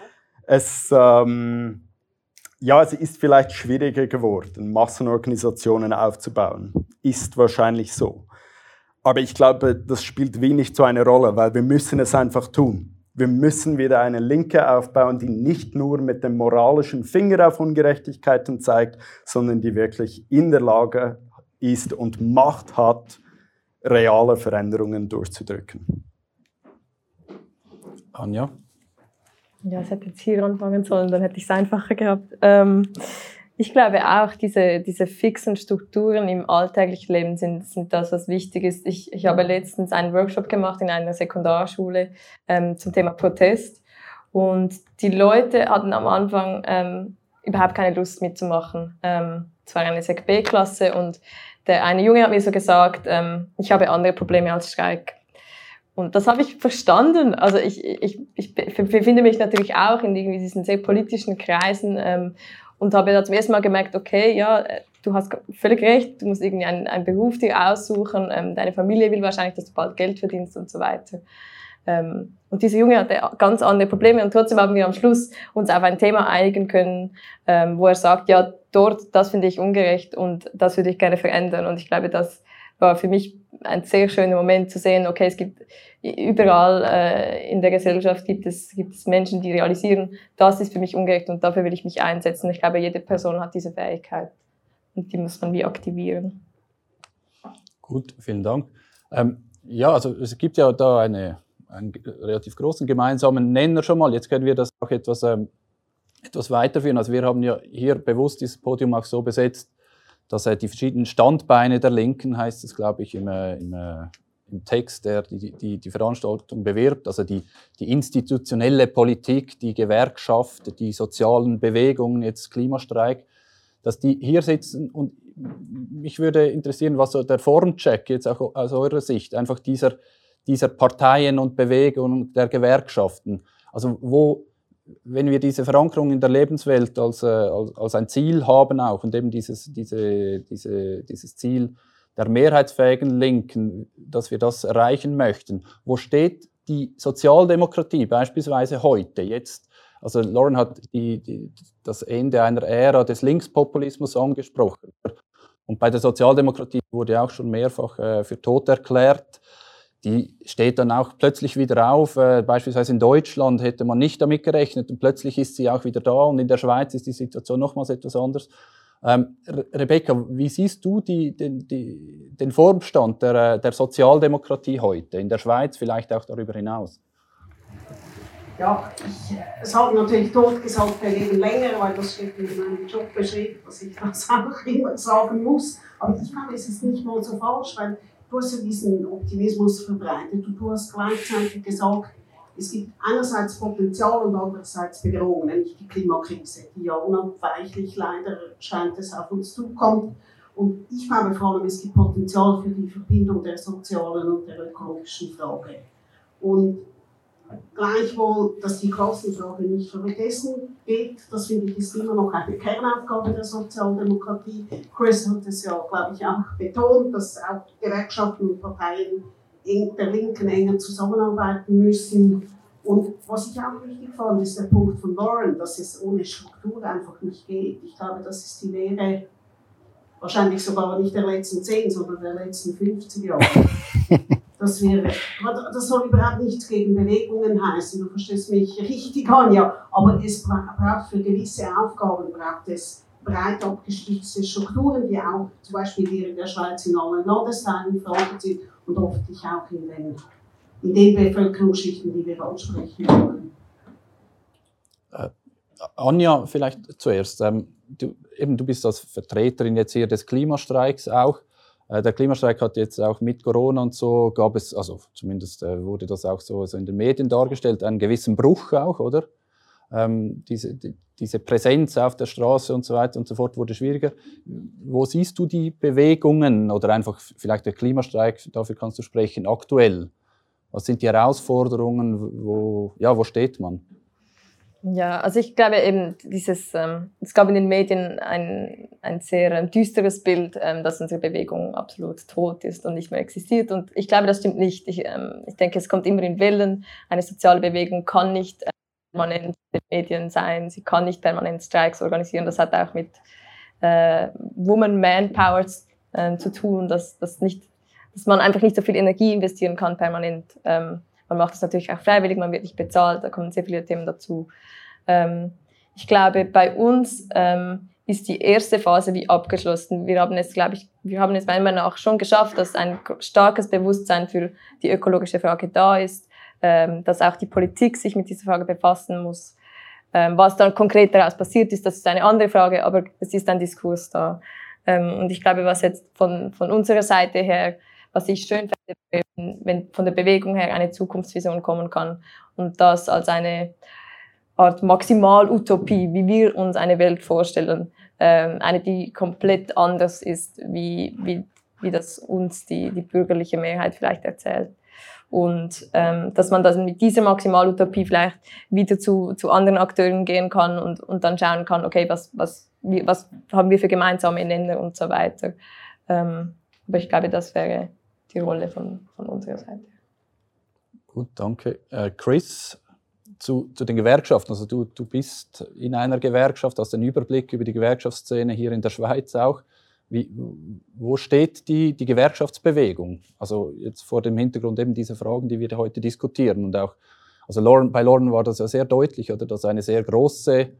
es... Ähm, ja, es ist vielleicht schwieriger geworden, Massenorganisationen aufzubauen. Ist wahrscheinlich so. Aber ich glaube, das spielt wenig zu einer Rolle, weil wir müssen es einfach tun. Wir müssen wieder eine Linke aufbauen, die nicht nur mit dem moralischen Finger auf Ungerechtigkeiten zeigt, sondern die wirklich in der Lage ist und Macht hat, reale Veränderungen durchzudrücken. Anja? Ja, es hätte jetzt hier anfangen sollen, dann hätte ich es einfacher gehabt. Ähm, ich glaube auch, diese, diese fixen Strukturen im alltäglichen Leben sind, sind das, was wichtig ist. Ich, ich habe letztens einen Workshop gemacht in einer Sekundarschule ähm, zum Thema Protest. Und die Leute hatten am Anfang ähm, überhaupt keine Lust mitzumachen. Ähm, es war eine Sek B-Klasse und der eine Junge hat mir so gesagt, ähm, ich habe andere Probleme als Streik. Und das habe ich verstanden. Also ich, ich, ich befinde mich natürlich auch in irgendwie diesen sehr politischen Kreisen. Ähm, und habe da zum ersten Mal gemerkt, okay, ja, äh, du hast völlig recht, du musst irgendwie einen, einen Beruf dir aussuchen, ähm, deine Familie will wahrscheinlich, dass du bald Geld verdienst und so weiter. Ähm, und dieser Junge hatte ganz andere Probleme und trotzdem haben wir am Schluss uns auf ein Thema einigen können, ähm, wo er sagt, ja, dort, das finde ich ungerecht und das würde ich gerne verändern. Und ich glaube, das war für mich ein sehr schöner Moment zu sehen, okay, es gibt überall äh, in der Gesellschaft gibt es, gibt es Menschen, die realisieren, das ist für mich ungerecht und dafür will ich mich einsetzen. Ich glaube, jede Person hat diese Fähigkeit und die muss man wie aktivieren. Gut, vielen Dank. Ähm, ja, also es gibt ja da eine, einen relativ großen gemeinsamen Nenner schon mal. Jetzt können wir das auch etwas, ähm, etwas weiterführen. Also wir haben ja hier bewusst dieses Podium auch so besetzt, dass er die verschiedenen Standbeine der Linken, heißt es, glaube ich, im, äh, im, äh, im Text, der die, die, die Veranstaltung bewirbt, also die, die institutionelle Politik, die Gewerkschaft, die sozialen Bewegungen, jetzt Klimastreik, dass die hier sitzen. Und mich würde interessieren, was so der Formcheck jetzt auch aus eurer Sicht, einfach dieser, dieser Parteien und Bewegungen der Gewerkschaften, also wo wenn wir diese Verankerung in der Lebenswelt als, äh, als, als ein Ziel haben auch und eben dieses, diese, diese, dieses Ziel der mehrheitsfähigen Linken, dass wir das erreichen möchten, wo steht die Sozialdemokratie beispielsweise heute, jetzt? Also Lauren hat die, die, das Ende einer Ära des Linkspopulismus angesprochen. Und bei der Sozialdemokratie wurde auch schon mehrfach äh, für tot erklärt die steht dann auch plötzlich wieder auf. Äh, beispielsweise in Deutschland hätte man nicht damit gerechnet und plötzlich ist sie auch wieder da und in der Schweiz ist die Situation nochmals etwas anders. Ähm, Rebecca, wie siehst du die, den, die, den Formstand der, der Sozialdemokratie heute, in der Schweiz, vielleicht auch darüber hinaus? Ja, ich, es hat natürlich tot gesagt, wir leben länger, weil das steht in meinem Job beschrieben, dass ich das <laughs> auch immer sagen muss. Aber ich glaube, es ist nicht mal so falsch, weil ja diesen Optimismus verbreitet und du hast gleichzeitig gesagt, es gibt einerseits Potenzial und andererseits Bedrohung, nämlich die Klimakrise, die ja unabweichlich leider scheint es auf uns zukommt. Und ich glaube vor allem, es gibt Potenzial für die Verbindung der sozialen und der ökologischen Frage. Und Gleichwohl, dass die Kostenfrage nicht vergessen geht, das finde ich ist immer noch eine Kernaufgabe der Sozialdemokratie. Chris hat es ja, glaube ich, auch betont, dass auch Gewerkschaften und Parteien der Linken enger zusammenarbeiten müssen. Und was ich auch wichtig fand, ist der Punkt von Lauren, dass es ohne Struktur einfach nicht geht. Ich glaube, das ist die Lehre wahrscheinlich sogar nicht der letzten 10, sondern der letzten 50 Jahre. <laughs> dass wir, das soll überhaupt nichts gegen Bewegungen heißen, du verstehst mich richtig, Anja, aber es braucht für gewisse Aufgaben braucht es breit abgestützte Strukturen, die auch zum Beispiel hier in der Schweiz in allen Landesteilen verankert sind und hoffentlich auch in den, in den Bevölkerungsschichten, die wir ansprechen wollen. Äh, Anja, vielleicht zuerst. Ähm, du, eben, du bist als Vertreterin jetzt hier des Klimastreiks auch. Äh, der Klimastreik hat jetzt auch mit Corona und so, gab es, also zumindest äh, wurde das auch so, in den Medien dargestellt, einen gewissen Bruch auch, oder? Ähm, diese, die, diese Präsenz auf der Straße und so weiter und so fort wurde schwieriger. Wo siehst du die Bewegungen oder einfach vielleicht der Klimastreik, dafür kannst du sprechen, aktuell? Was sind die Herausforderungen? Wo, ja, wo steht man? Ja, also ich glaube eben, dieses, ähm, es gab in den Medien ein, ein sehr ähm, düsteres Bild, ähm, dass unsere Bewegung absolut tot ist und nicht mehr existiert. Und ich glaube, das stimmt nicht. Ich, ähm, ich denke, es kommt immer in Wellen. Eine soziale Bewegung kann nicht äh, permanent in den Medien sein, sie kann nicht permanent Streiks organisieren. Das hat auch mit äh, Woman Manpower äh, zu tun, dass, dass, nicht, dass man einfach nicht so viel Energie investieren kann permanent. Ähm, man macht es natürlich auch freiwillig, man wird nicht bezahlt, da kommen sehr viele Themen dazu. Ähm, ich glaube, bei uns ähm, ist die erste Phase wie abgeschlossen. Wir haben es, glaube ich, wir haben es meiner Meinung nach schon geschafft, dass ein starkes Bewusstsein für die ökologische Frage da ist, ähm, dass auch die Politik sich mit dieser Frage befassen muss. Ähm, was dann konkret daraus passiert ist, das ist eine andere Frage, aber es ist ein Diskurs da. Ähm, und ich glaube, was jetzt von, von unserer Seite her was ich schön finde, wenn von der Bewegung her eine Zukunftsvision kommen kann und das als eine Art Maximalutopie, wie wir uns eine Welt vorstellen, ähm, eine, die komplett anders ist, wie, wie, wie das uns die, die bürgerliche Mehrheit vielleicht erzählt. und ähm, dass man dann mit dieser Maximalutopie vielleicht wieder zu, zu anderen Akteuren gehen kann und, und dann schauen kann, okay, was, was, wie, was haben wir für gemeinsame Länder und so weiter. Ähm, aber ich glaube, das wäre die Rolle von, von unserer Seite. Gut, danke. Äh, Chris, zu, zu, den Gewerkschaften. Also du, du bist in einer Gewerkschaft, hast den Überblick über die Gewerkschaftsszene hier in der Schweiz auch. Wie, wo steht die, die Gewerkschaftsbewegung? Also jetzt vor dem Hintergrund eben dieser Fragen, die wir heute diskutieren. Und auch, also Lauren, bei Lauren war das ja sehr deutlich, oder dass eine sehr große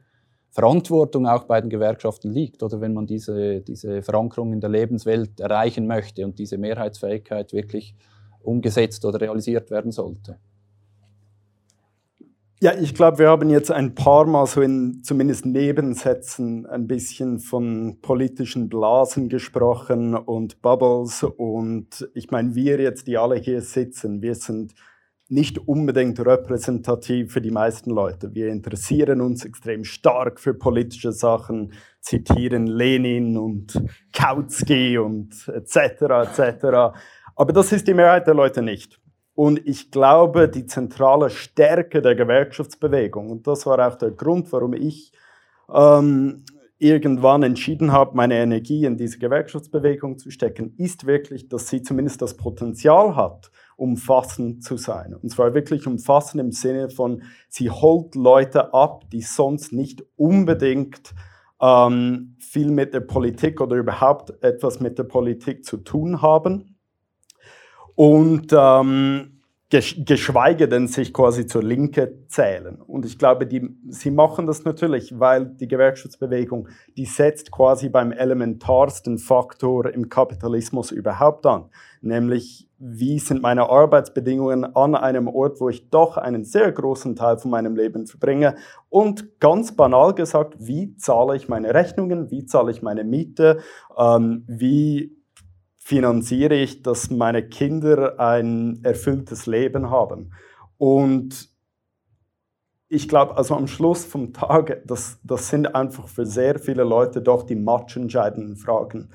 Verantwortung auch bei den Gewerkschaften liegt, oder wenn man diese, diese Verankerung in der Lebenswelt erreichen möchte und diese Mehrheitsfähigkeit wirklich umgesetzt oder realisiert werden sollte. Ja, ich glaube, wir haben jetzt ein paar Mal so in zumindest Nebensätzen ein bisschen von politischen Blasen gesprochen und Bubbles. Und ich meine, wir jetzt, die alle hier sitzen, wir sind nicht unbedingt repräsentativ für die meisten Leute. Wir interessieren uns extrem stark für politische Sachen, zitieren Lenin und Kautsky und etc. etc. Aber das ist die Mehrheit der Leute nicht. Und ich glaube, die zentrale Stärke der Gewerkschaftsbewegung, und das war auch der Grund, warum ich ähm, irgendwann entschieden habe, meine Energie in diese Gewerkschaftsbewegung zu stecken, ist wirklich, dass sie zumindest das Potenzial hat, umfassend zu sein. Und zwar wirklich umfassend im Sinne von, sie holt Leute ab, die sonst nicht unbedingt ähm, viel mit der Politik oder überhaupt etwas mit der Politik zu tun haben und ähm, geschweige denn sich quasi zur Linke zählen. Und ich glaube, die, sie machen das natürlich, weil die Gewerkschaftsbewegung, die setzt quasi beim elementarsten Faktor im Kapitalismus überhaupt an, nämlich wie sind meine Arbeitsbedingungen an einem Ort, wo ich doch einen sehr großen Teil von meinem Leben verbringe? Und ganz banal gesagt, wie zahle ich meine Rechnungen, wie zahle ich meine Miete, ähm, wie finanziere ich, dass meine Kinder ein erfülltes Leben haben. Und ich glaube, also am Schluss vom Tag, das, das sind einfach für sehr viele Leute doch die matchentscheidenden Fragen.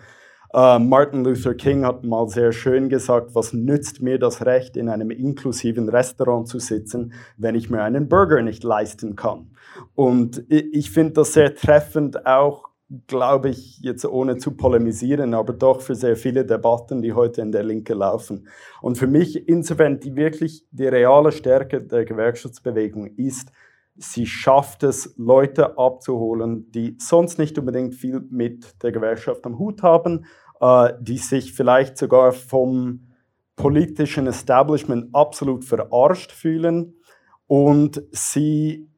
Uh, Martin Luther King hat mal sehr schön gesagt, was nützt mir das Recht, in einem inklusiven Restaurant zu sitzen, wenn ich mir einen Burger nicht leisten kann? Und ich, ich finde das sehr treffend auch glaube ich, jetzt ohne zu polemisieren, aber doch für sehr viele Debatten, die heute in der Linke laufen. Und für mich insofern die wirklich die reale Stärke der Gewerkschaftsbewegung ist, sie schafft es, Leute abzuholen, die sonst nicht unbedingt viel mit der Gewerkschaft am Hut haben, äh, die sich vielleicht sogar vom politischen Establishment absolut verarscht fühlen. Und sie,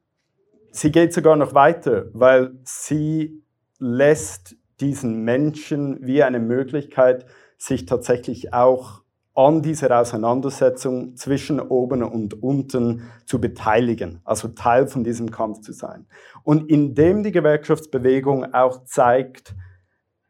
sie geht sogar noch weiter, weil sie lässt diesen Menschen wie eine Möglichkeit, sich tatsächlich auch an dieser Auseinandersetzung zwischen oben und unten zu beteiligen, also Teil von diesem Kampf zu sein. Und indem die Gewerkschaftsbewegung auch zeigt,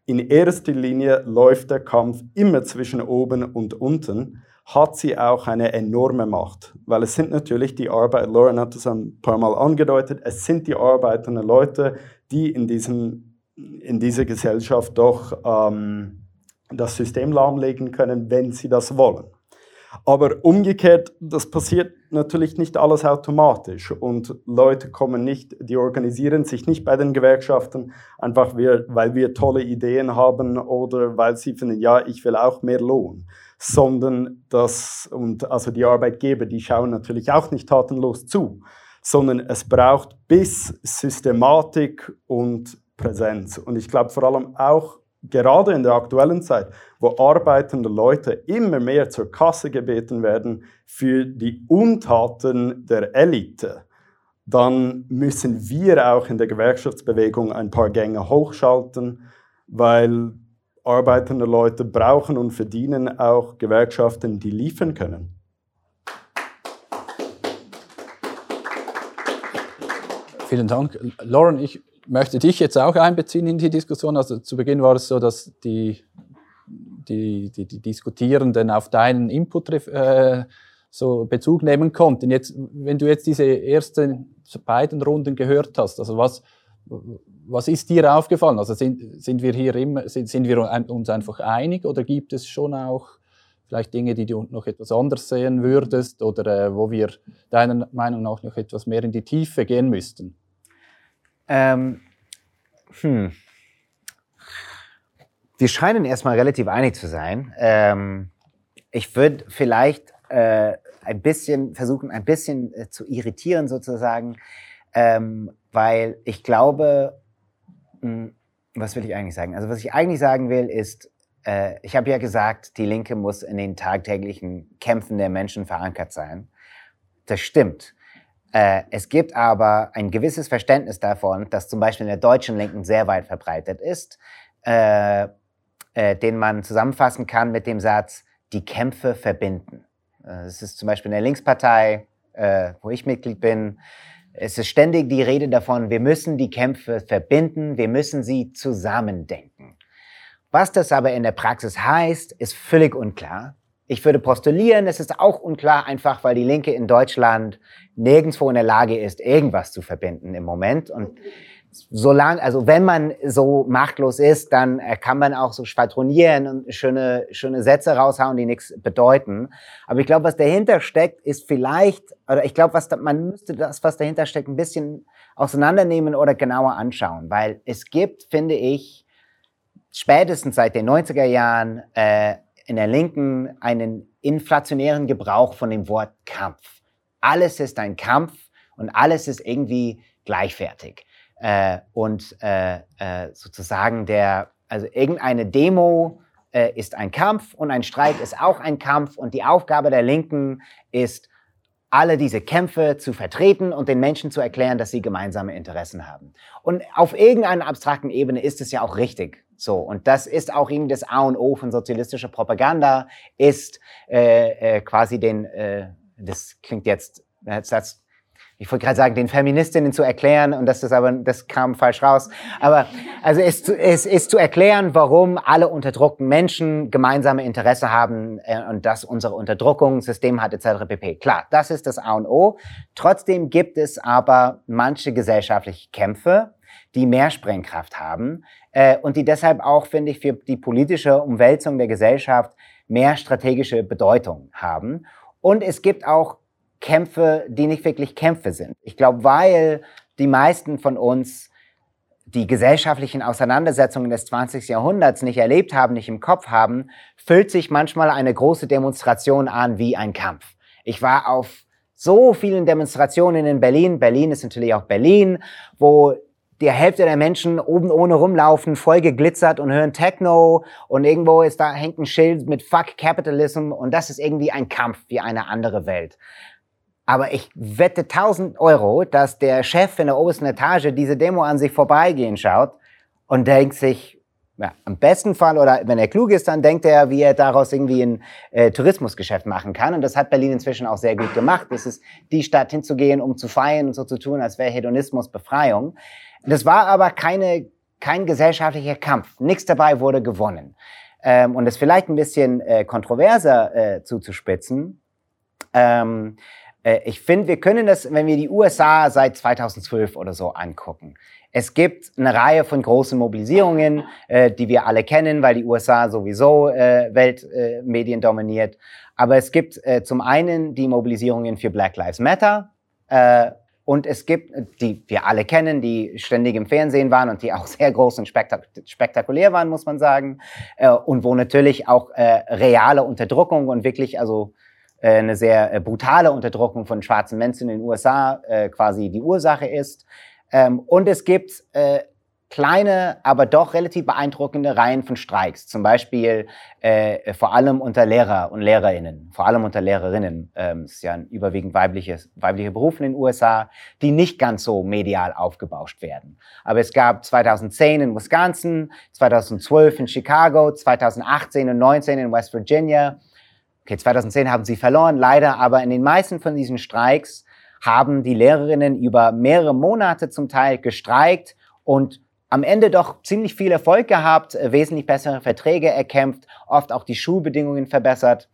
in erster Linie läuft der Kampf immer zwischen oben und unten, hat sie auch eine enorme Macht, weil es sind natürlich die Arbeit, Lauren hat das ein paar Mal angedeutet, es sind die arbeitenden Leute, die in diesem in dieser Gesellschaft doch ähm, das System lahmlegen können, wenn sie das wollen. Aber umgekehrt, das passiert natürlich nicht alles automatisch. Und Leute kommen nicht, die organisieren sich nicht bei den Gewerkschaften, einfach weil wir tolle Ideen haben oder weil sie finden, ja, ich will auch mehr Lohn, sondern das, und also die Arbeitgeber, die schauen natürlich auch nicht tatenlos zu, sondern es braucht bis Systematik und Präsenz. Und ich glaube vor allem auch gerade in der aktuellen Zeit, wo arbeitende Leute immer mehr zur Kasse gebeten werden für die Untaten der Elite, dann müssen wir auch in der Gewerkschaftsbewegung ein paar Gänge hochschalten, weil arbeitende Leute brauchen und verdienen auch Gewerkschaften, die liefern können. Vielen Dank. Lauren, ich möchte dich jetzt auch einbeziehen in die Diskussion. Also zu Beginn war es so, dass die, die, die, die Diskutierenden auf deinen Input äh, so Bezug nehmen konnten. Jetzt, wenn du jetzt diese ersten beiden Runden gehört hast, also was, was ist dir aufgefallen? Also sind, sind wir hier immer, sind, sind wir uns einfach einig oder gibt es schon auch vielleicht Dinge, die du noch etwas anders sehen würdest oder äh, wo wir deiner Meinung nach noch etwas mehr in die Tiefe gehen müssten? Ähm, hm. Wir scheinen erstmal relativ einig zu sein. Ähm, ich würde vielleicht äh, ein bisschen versuchen, ein bisschen äh, zu irritieren sozusagen, ähm, weil ich glaube, mh, hm, was will ich eigentlich sagen? Also was ich eigentlich sagen will, ist, äh, ich habe ja gesagt, die Linke muss in den tagtäglichen Kämpfen der Menschen verankert sein. Das stimmt. Äh, es gibt aber ein gewisses Verständnis davon, das zum Beispiel in der deutschen Linken sehr weit verbreitet ist, äh, äh, den man zusammenfassen kann mit dem Satz, die Kämpfe verbinden. Es ist zum Beispiel in der Linkspartei, wo ich Mitglied bin, es ist ständig die Rede davon, wir müssen die Kämpfe verbinden, wir müssen sie zusammendenken. Was das aber in der Praxis heißt, ist völlig unklar. Ich würde postulieren, es ist auch unklar, einfach weil die Linke in Deutschland nirgendwo in der Lage ist, irgendwas zu verbinden im Moment. Und solange, also wenn man so machtlos ist, dann äh, kann man auch so schwadronieren und schöne, schöne Sätze raushauen, die nichts bedeuten. Aber ich glaube, was dahinter steckt, ist vielleicht, oder ich glaube, was da, man müsste das, was dahinter steckt, ein bisschen auseinandernehmen oder genauer anschauen, weil es gibt, finde ich, spätestens seit den 90er Jahren äh, in der Linken einen inflationären Gebrauch von dem Wort Kampf. Alles ist ein Kampf und alles ist irgendwie gleichwertig äh, und äh, äh, sozusagen der, also irgendeine Demo äh, ist ein Kampf und ein Streik ist auch ein Kampf und die Aufgabe der Linken ist, alle diese Kämpfe zu vertreten und den Menschen zu erklären, dass sie gemeinsame Interessen haben. Und auf irgendeiner abstrakten Ebene ist es ja auch richtig so. Und das ist auch irgendwie das A und O von sozialistischer Propaganda, ist äh, äh, quasi den, äh, das klingt jetzt, das ich wollte gerade sagen, den Feministinnen zu erklären, und das ist aber, das kam falsch raus. Aber, also es, es ist zu erklären, warum alle unterdrückten Menschen gemeinsame Interesse haben äh, und dass unsere Unterdrückung System hat, etc. pp. Klar, das ist das A und O. Trotzdem gibt es aber manche gesellschaftliche Kämpfe, die mehr Sprengkraft haben äh, und die deshalb auch, finde ich, für die politische Umwälzung der Gesellschaft mehr strategische Bedeutung haben. Und es gibt auch Kämpfe, die nicht wirklich Kämpfe sind. Ich glaube, weil die meisten von uns die gesellschaftlichen Auseinandersetzungen des 20. Jahrhunderts nicht erlebt haben, nicht im Kopf haben, fühlt sich manchmal eine große Demonstration an wie ein Kampf. Ich war auf so vielen Demonstrationen in Berlin. Berlin ist natürlich auch Berlin, wo die Hälfte der Menschen oben ohne rumlaufen, voll geglitzert und hören Techno und irgendwo ist da hängt ein Schild mit Fuck Capitalism und das ist irgendwie ein Kampf wie eine andere Welt. Aber ich wette 1000 Euro, dass der Chef in der obersten Etage diese Demo an sich vorbeigehen schaut und denkt sich, ja, im besten Fall oder wenn er klug ist, dann denkt er, wie er daraus irgendwie ein äh, Tourismusgeschäft machen kann. Und das hat Berlin inzwischen auch sehr gut gemacht. Es ist die Stadt hinzugehen, um zu feiern und so zu tun, als wäre Hedonismus Befreiung. Das war aber keine, kein gesellschaftlicher Kampf. Nichts dabei wurde gewonnen. Ähm, und das vielleicht ein bisschen äh, kontroverser äh, zuzuspitzen. Ähm, äh, ich finde, wir können das, wenn wir die USA seit 2012 oder so angucken. Es gibt eine Reihe von großen Mobilisierungen, äh, die wir alle kennen, weil die USA sowieso äh, Weltmedien äh, dominiert. Aber es gibt äh, zum einen die Mobilisierungen für Black Lives Matter. Äh, und es gibt, die wir alle kennen, die ständig im Fernsehen waren und die auch sehr groß und spektak spektakulär waren, muss man sagen. Äh, und wo natürlich auch äh, reale Unterdrückung und wirklich, also äh, eine sehr äh, brutale Unterdrückung von schwarzen Menschen in den USA äh, quasi die Ursache ist. Ähm, und es gibt äh, kleine, aber doch relativ beeindruckende Reihen von Streiks, zum Beispiel äh, vor allem unter Lehrer und Lehrerinnen, vor allem unter Lehrerinnen. Ähm, es ist ja ein überwiegend weibliches, weibliche Beruf in den USA, die nicht ganz so medial aufgebauscht werden. Aber es gab 2010 in Wisconsin, 2012 in Chicago, 2018 und 19 in West Virginia Okay, 2010 haben sie verloren, leider, aber in den meisten von diesen Streiks haben die Lehrerinnen über mehrere Monate zum Teil gestreikt und am Ende doch ziemlich viel Erfolg gehabt, wesentlich bessere Verträge erkämpft, oft auch die Schulbedingungen verbessert.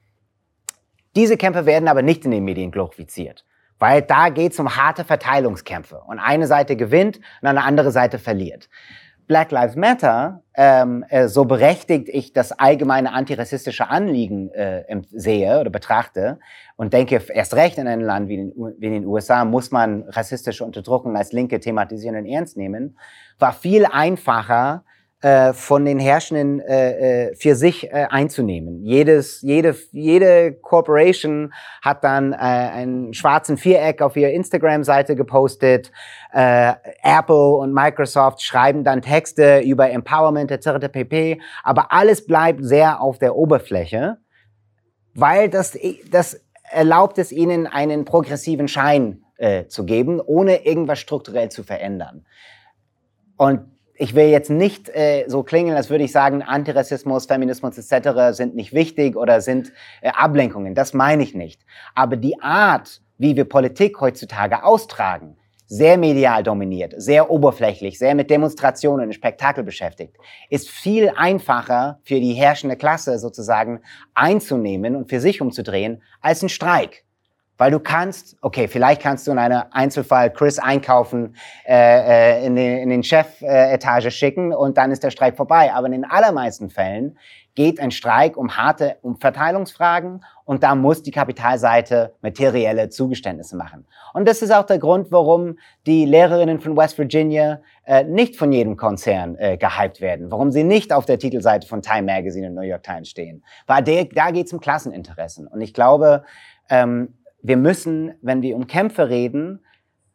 Diese Kämpfe werden aber nicht in den Medien glorifiziert, weil da geht es um harte Verteilungskämpfe und eine Seite gewinnt und eine andere Seite verliert. Black Lives Matter, ähm, äh, so berechtigt ich das allgemeine antirassistische Anliegen äh, sehe oder betrachte und denke, erst recht in einem Land wie in, wie den USA muss man rassistische Unterdrückung als Linke thematisieren und ernst nehmen, war viel einfacher, äh, von den Herrschenden äh, äh, für sich äh, einzunehmen. Jedes, jede, jede Corporation hat dann äh, einen schwarzen Viereck auf ihrer Instagram-Seite gepostet. Apple und Microsoft schreiben dann Texte über Empowerment etc. pp. Aber alles bleibt sehr auf der Oberfläche, weil das, das erlaubt es ihnen, einen progressiven Schein zu geben, ohne irgendwas strukturell zu verändern. Und ich will jetzt nicht äh, so klingeln, als würde ich sagen, Antirassismus, Feminismus etc. sind nicht wichtig oder sind äh, Ablenkungen. Das meine ich nicht. Aber die Art, wie wir Politik heutzutage austragen, sehr medial dominiert, sehr oberflächlich, sehr mit Demonstrationen und Spektakel beschäftigt, ist viel einfacher für die herrschende Klasse sozusagen einzunehmen und für sich umzudrehen als ein Streik. Weil du kannst, okay, vielleicht kannst du in einem Einzelfall Chris einkaufen, äh, äh, in, den, in den Chefetage schicken und dann ist der Streik vorbei. Aber in den allermeisten Fällen geht ein Streik um harte um Verteilungsfragen und da muss die Kapitalseite materielle Zugeständnisse machen. Und das ist auch der Grund, warum die Lehrerinnen von West Virginia äh, nicht von jedem Konzern äh, gehypt werden, warum sie nicht auf der Titelseite von Time Magazine und New York Times stehen. Weil der, da geht es um Klasseninteressen. Und ich glaube, ähm, wir müssen, wenn wir um Kämpfe reden,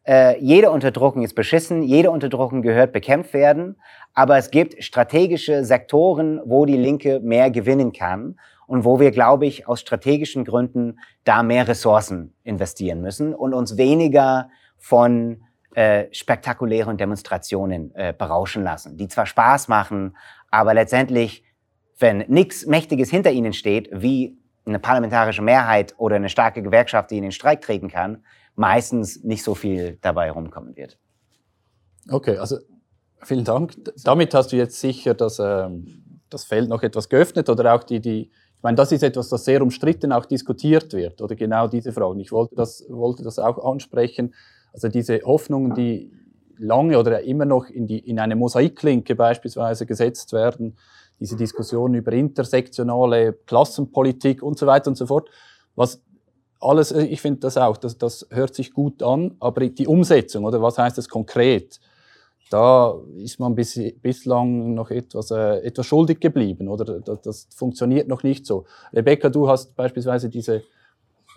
äh, jede Unterdrückung ist beschissen, jede Unterdrückung gehört bekämpft werden, aber es gibt strategische Sektoren, wo die Linke mehr gewinnen kann und wo wir, glaube ich, aus strategischen Gründen da mehr Ressourcen investieren müssen und uns weniger von äh, spektakulären Demonstrationen äh, berauschen lassen, die zwar Spaß machen, aber letztendlich, wenn nichts Mächtiges hinter ihnen steht, wie eine parlamentarische Mehrheit oder eine starke Gewerkschaft, die in den Streik treten kann, meistens nicht so viel dabei rumkommen wird. Okay, also vielen Dank. Damit hast du jetzt sicher das, ähm, das Feld noch etwas geöffnet oder auch die, die, ich meine, das ist etwas, das sehr umstritten auch diskutiert wird oder genau diese Fragen. Ich wollte das, wollte das auch ansprechen. Also diese Hoffnungen, die lange oder immer noch in, die, in eine Mosaiklinke beispielsweise gesetzt werden, diese Diskussion über intersektionale Klassenpolitik und so weiter und so fort. Was alles, äh, ich finde das auch, das, das hört sich gut an, aber die Umsetzung, oder was heißt das konkret? Da ist man bis, bislang noch etwas, äh, etwas schuldig geblieben, oder das, das funktioniert noch nicht so. Rebecca, du hast beispielsweise diese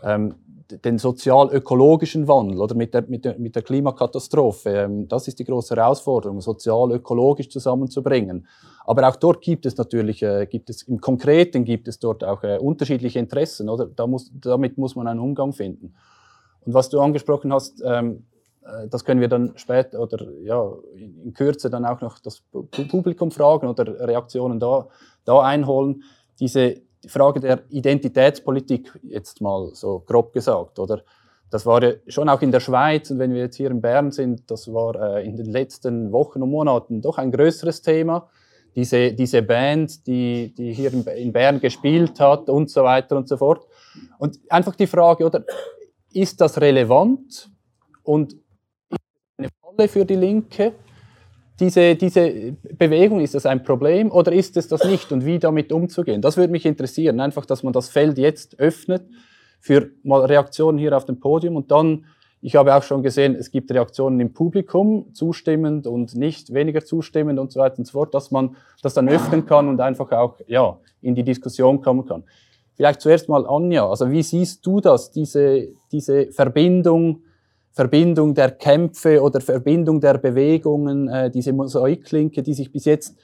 ähm, den sozial-ökologischen Wandel oder mit der, mit der, mit der Klimakatastrophe. Ähm, das ist die große Herausforderung, sozial-ökologisch zusammenzubringen. Aber auch dort gibt es natürlich, äh, gibt es, im Konkreten gibt es dort auch äh, unterschiedliche Interessen, oder? Da muss, damit muss man einen Umgang finden. Und was du angesprochen hast, ähm, äh, das können wir dann später oder ja, in Kürze dann auch noch das Publikum fragen oder Reaktionen da, da einholen. Diese, die Frage der Identitätspolitik, jetzt mal so grob gesagt, oder? Das war ja schon auch in der Schweiz und wenn wir jetzt hier in Bern sind, das war äh, in den letzten Wochen und Monaten doch ein größeres Thema. Diese, diese Band, die, die hier in Bern gespielt hat und so weiter und so fort. Und einfach die Frage, oder, ist das relevant und eine Falle für die Linke? Diese, diese Bewegung, ist das ein Problem oder ist es das nicht und wie damit umzugehen? Das würde mich interessieren, einfach, dass man das Feld jetzt öffnet für mal Reaktionen hier auf dem Podium und dann, ich habe auch schon gesehen, es gibt Reaktionen im Publikum, zustimmend und nicht weniger zustimmend und so weiter und so fort, dass man das dann öffnen kann und einfach auch, ja, in die Diskussion kommen kann. Vielleicht zuerst mal Anja, also wie siehst du das, diese, diese Verbindung Verbindung der Kämpfe oder Verbindung der Bewegungen, äh, diese Mosaiklinke, die sich bis jetzt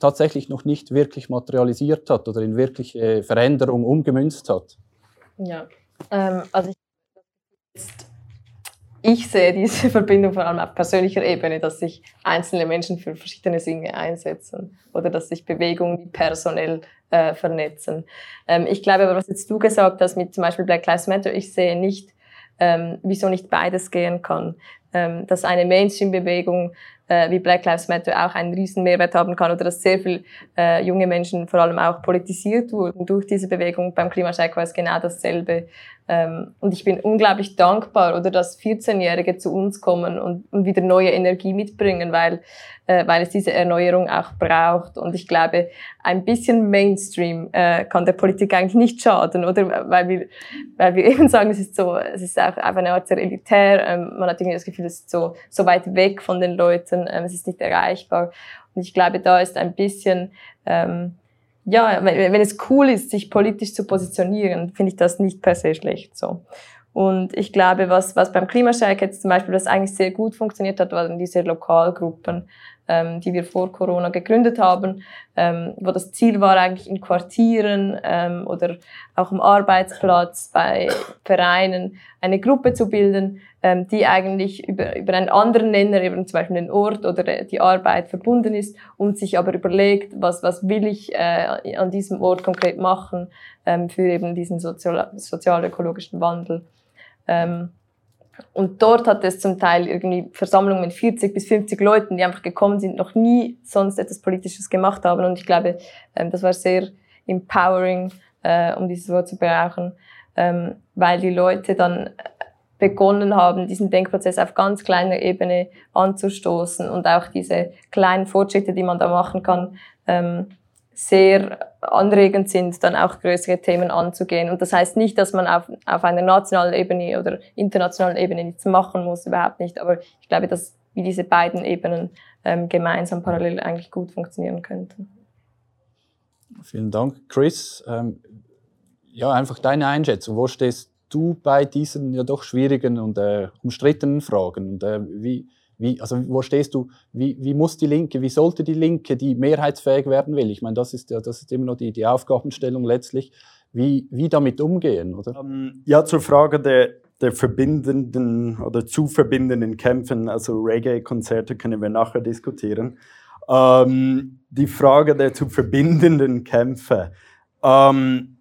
tatsächlich noch nicht wirklich materialisiert hat oder in wirkliche Veränderung umgemünzt hat. Ja, ähm, also ich, ich sehe diese <laughs> Verbindung vor allem auf persönlicher Ebene, dass sich einzelne Menschen für verschiedene Dinge einsetzen oder dass sich Bewegungen personell äh, vernetzen. Ähm, ich glaube aber, was jetzt du gesagt hast mit zum Beispiel Black Lives Matter, ich sehe nicht ähm, wieso nicht beides gehen kann. Ähm, dass eine Mainstream-Bewegung äh, wie Black Lives Matter auch einen riesen Mehrwert haben kann oder dass sehr viele äh, junge Menschen vor allem auch politisiert wurden durch diese Bewegung. Beim Klimacheck war es genau dasselbe. Ähm, und ich bin unglaublich dankbar, oder dass 14-Jährige zu uns kommen und, und wieder neue Energie mitbringen, weil, äh, weil es diese Erneuerung auch braucht. Und ich glaube, ein bisschen Mainstream äh, kann der Politik eigentlich nicht schaden, oder? Weil wir, weil wir <laughs> eben sagen, es ist so, es ist auch auf eine Art sehr elitär. Ähm, man hat irgendwie das Gefühl, es ist so, so weit weg von den Leuten, ähm, es ist nicht erreichbar. Und ich glaube, da ist ein bisschen, ähm, ja, wenn, wenn es cool ist, sich politisch zu positionieren, finde ich das nicht per se schlecht so. Und ich glaube, was, was beim Klimastreik jetzt zum Beispiel, was eigentlich sehr gut funktioniert hat, waren diese Lokalgruppen, ähm, die wir vor Corona gegründet haben, ähm, wo das Ziel war, eigentlich in Quartieren ähm, oder auch am Arbeitsplatz bei Vereinen eine Gruppe zu bilden, ähm, die eigentlich über, über einen anderen Nenner, eben zum Beispiel den Ort oder die Arbeit verbunden ist und sich aber überlegt, was, was will ich äh, an diesem Ort konkret machen ähm, für eben diesen sozial-ökologischen Wandel. Ähm, und dort hat es zum Teil irgendwie Versammlungen mit 40 bis 50 Leuten, die einfach gekommen sind, noch nie sonst etwas Politisches gemacht haben. Und ich glaube, ähm, das war sehr empowering, äh, um dieses Wort zu brauchen, ähm, weil die Leute dann begonnen haben, diesen Denkprozess auf ganz kleiner Ebene anzustoßen und auch diese kleinen Fortschritte, die man da machen kann, ähm, sehr anregend sind, dann auch größere Themen anzugehen. Und das heißt nicht, dass man auf, auf einer nationalen Ebene oder internationalen Ebene nichts machen muss, überhaupt nicht. Aber ich glaube, dass wie diese beiden Ebenen ähm, gemeinsam parallel eigentlich gut funktionieren könnten. Vielen Dank, Chris. Ähm, ja, einfach deine Einschätzung. Wo stehst du bei diesen ja doch schwierigen und äh, umstrittenen Fragen? Und äh, wie, wie, also wo stehst du? Wie, wie muss die Linke, wie sollte die Linke, die mehrheitsfähig werden will? Ich meine, das ist das ist immer noch die, die Aufgabenstellung letztlich. Wie, wie damit umgehen, oder? Ähm, ja, zur Frage der, der verbindenden oder zu verbindenden Kämpfen, also Reggae-Konzerte können wir nachher diskutieren. Ähm, die Frage der zu verbindenden Kämpfe. Ähm,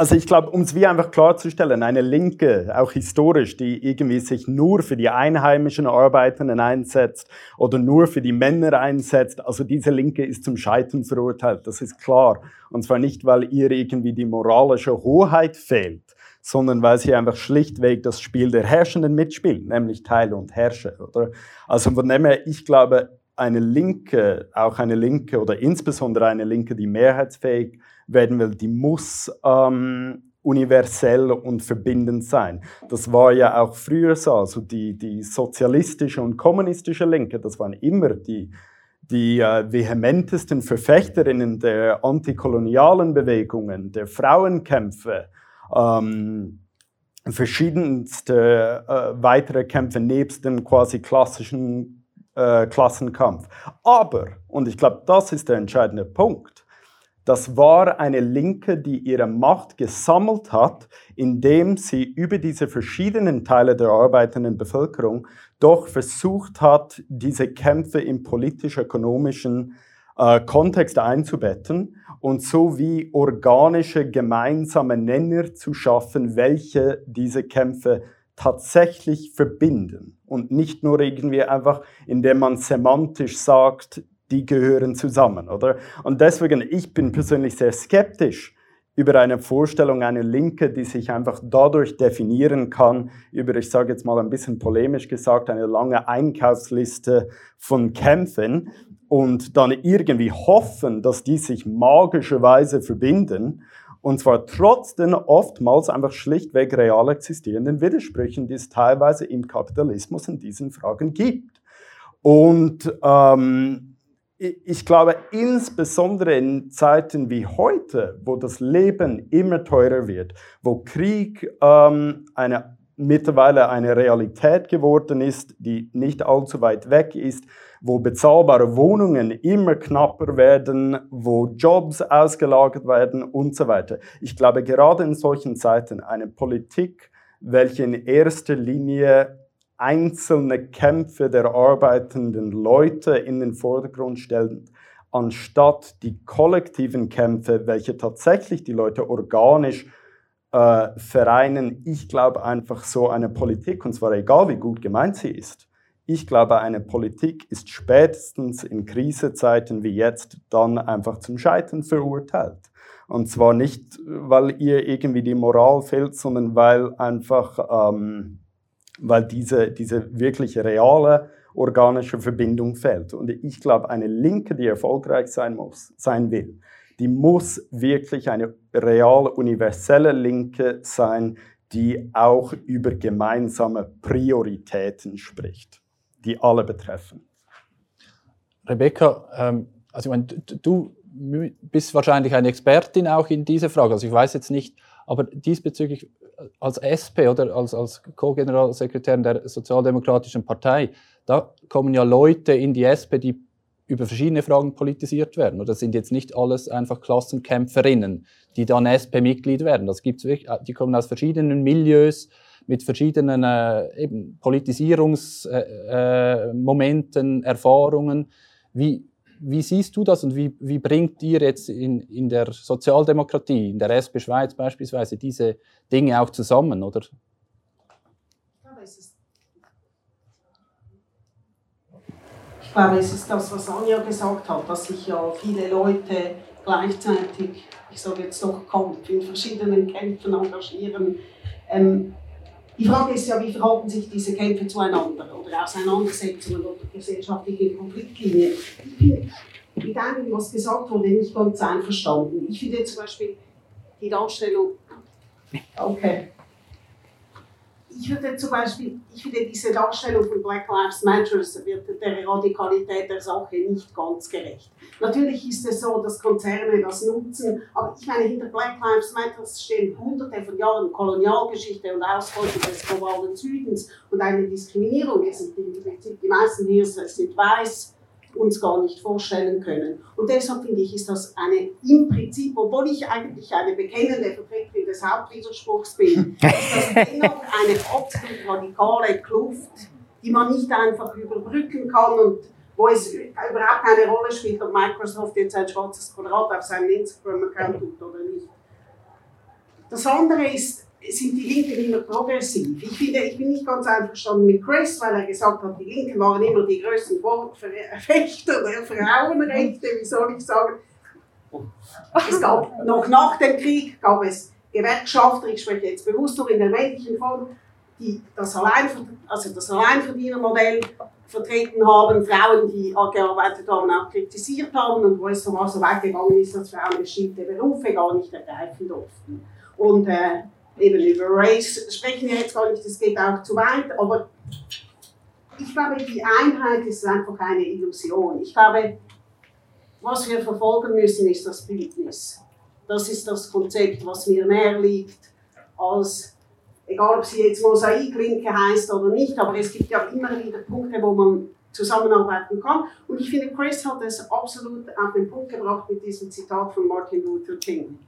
also ich glaube, um es wie einfach klarzustellen, eine Linke, auch historisch, die irgendwie sich nur für die einheimischen Arbeitenden einsetzt oder nur für die Männer einsetzt, also diese Linke ist zum Scheitern verurteilt, das ist klar. Und zwar nicht, weil ihr irgendwie die moralische Hoheit fehlt, sondern weil sie einfach schlichtweg das Spiel der Herrschenden mitspielen, nämlich Teile und Herrsche. Oder? Also von dem her, ich glaube, eine Linke, auch eine Linke oder insbesondere eine Linke, die mehrheitsfähig werden will, die muss ähm, universell und verbindend sein. Das war ja auch früher so, also die, die sozialistische und kommunistische Linke, das waren immer die, die äh, vehementesten Verfechterinnen der antikolonialen Bewegungen, der Frauenkämpfe, ähm, verschiedenste äh, weitere Kämpfe nebst dem quasi klassischen äh, Klassenkampf. Aber, und ich glaube, das ist der entscheidende Punkt, das war eine Linke, die ihre Macht gesammelt hat, indem sie über diese verschiedenen Teile der arbeitenden Bevölkerung doch versucht hat, diese Kämpfe im politisch-ökonomischen äh, Kontext einzubetten und so wie organische gemeinsame Nenner zu schaffen, welche diese Kämpfe tatsächlich verbinden. Und nicht nur irgendwie einfach, indem man semantisch sagt, die gehören zusammen, oder? Und deswegen, ich bin persönlich sehr skeptisch über eine Vorstellung einer Linke, die sich einfach dadurch definieren kann, über, ich sage jetzt mal ein bisschen polemisch gesagt, eine lange Einkaufsliste von Kämpfen und dann irgendwie hoffen, dass die sich magischerweise verbinden und zwar trotz den oftmals einfach schlichtweg real existierenden Widersprüchen, die es teilweise im Kapitalismus in diesen Fragen gibt. Und ähm, ich glaube, insbesondere in Zeiten wie heute, wo das Leben immer teurer wird, wo Krieg ähm, eine, mittlerweile eine Realität geworden ist, die nicht allzu weit weg ist, wo bezahlbare Wohnungen immer knapper werden, wo Jobs ausgelagert werden und so weiter. Ich glaube, gerade in solchen Zeiten eine Politik, welche in erster Linie einzelne Kämpfe der arbeitenden Leute in den Vordergrund stellen, anstatt die kollektiven Kämpfe, welche tatsächlich die Leute organisch äh, vereinen. Ich glaube einfach so eine Politik, und zwar egal wie gut gemeint sie ist, ich glaube, eine Politik ist spätestens in Krisezeiten wie jetzt dann einfach zum Scheitern verurteilt. Und zwar nicht, weil ihr irgendwie die Moral fehlt, sondern weil einfach, ähm, weil diese, diese wirklich reale organische Verbindung fehlt. Und ich glaube, eine Linke, die erfolgreich sein muss, sein will, die muss wirklich eine real universelle Linke sein, die auch über gemeinsame Prioritäten spricht, die alle betreffen. Rebecca, ähm, also ich meine, du bist wahrscheinlich eine Expertin auch in dieser Frage. Also ich weiß jetzt nicht, aber diesbezüglich äh, als SP oder als, als Co-Generalsekretärin der Sozialdemokratischen Partei, da kommen ja Leute in die SP, die über verschiedene Fragen politisiert werden. Oder das sind jetzt nicht alles einfach Klassenkämpferinnen, die dann SP-Mitglied werden. Das gibt's wirklich, äh, die kommen aus verschiedenen Milieus mit verschiedenen äh, Politisierungsmomenten, äh, äh, Erfahrungen. Wie, wie siehst du das und wie, wie bringt ihr jetzt in, in der Sozialdemokratie, in der SP Schweiz beispielsweise, diese Dinge auch zusammen, oder? Ich glaube, es ist das, was Anja gesagt hat, dass sich ja viele Leute gleichzeitig, ich sage jetzt doch Kampf, in verschiedenen Kämpfen engagieren. Ähm, die Frage ist ja, wie verhalten sich diese Kämpfe zueinander oder Auseinandersetzungen oder gesellschaftliche Konfliktlinien. Ich bin mit einem, was gesagt wurde, nicht ganz einverstanden. Ich finde zum Beispiel die Darstellung, okay, ich würde zum Beispiel, ich finde diese Darstellung von Black Lives Matter wird der Radikalität der Sache nicht ganz gerecht. Natürlich ist es so, dass Konzerne das nutzen, aber ich meine, hinter Black Lives Matter stehen hunderte von Jahren Kolonialgeschichte und Ausbeutung des globalen Südens und eine Diskriminierung. Die meisten hier sind weiß, uns gar nicht vorstellen können. Und deshalb finde ich, ist das eine im Prinzip, obwohl ich eigentlich eine bekennende Vertreterin des Hauptwiderspruchs bin, <laughs> ist das dennoch eine absolut radikale Kluft, die man nicht einfach überbrücken kann und wo es überhaupt keine Rolle spielt, ob Microsoft jetzt ein schwarzes Quadrat auf seinem Instagram-Account tut oder nicht. Das andere ist, sind die Linken immer progressiv. Ich, finde, ich bin nicht ganz einverstanden mit Chris, weil er gesagt hat, die Linken waren immer die größten Verfechter der Frauenrechte, wie soll ich sagen. Es gab noch nach dem Krieg gab es Gewerkschafter, ich spreche jetzt bewusst nur in der männlichen Form, die das, Alleinverd also das Alleinverdienermodell vertreten haben, Frauen, die gearbeitet haben, auch kritisiert haben und wo es sogar so weit gegangen ist, dass Frauen bestimmte Berufe gar nicht ergreifen durften. Und äh, eben über Race sprechen wir jetzt gar nicht, das geht auch zu weit, aber ich glaube, die Einheit ist einfach eine Illusion. Ich glaube, was wir verfolgen müssen, ist das Bildnis. Das ist das Konzept, was mir näher liegt, als, egal ob sie jetzt Mosaiklinke heißt oder nicht, aber es gibt ja immer wieder Punkte, wo man zusammenarbeiten kann. Und ich finde, Chris hat es absolut auf den Punkt gebracht mit diesem Zitat von Martin Luther King.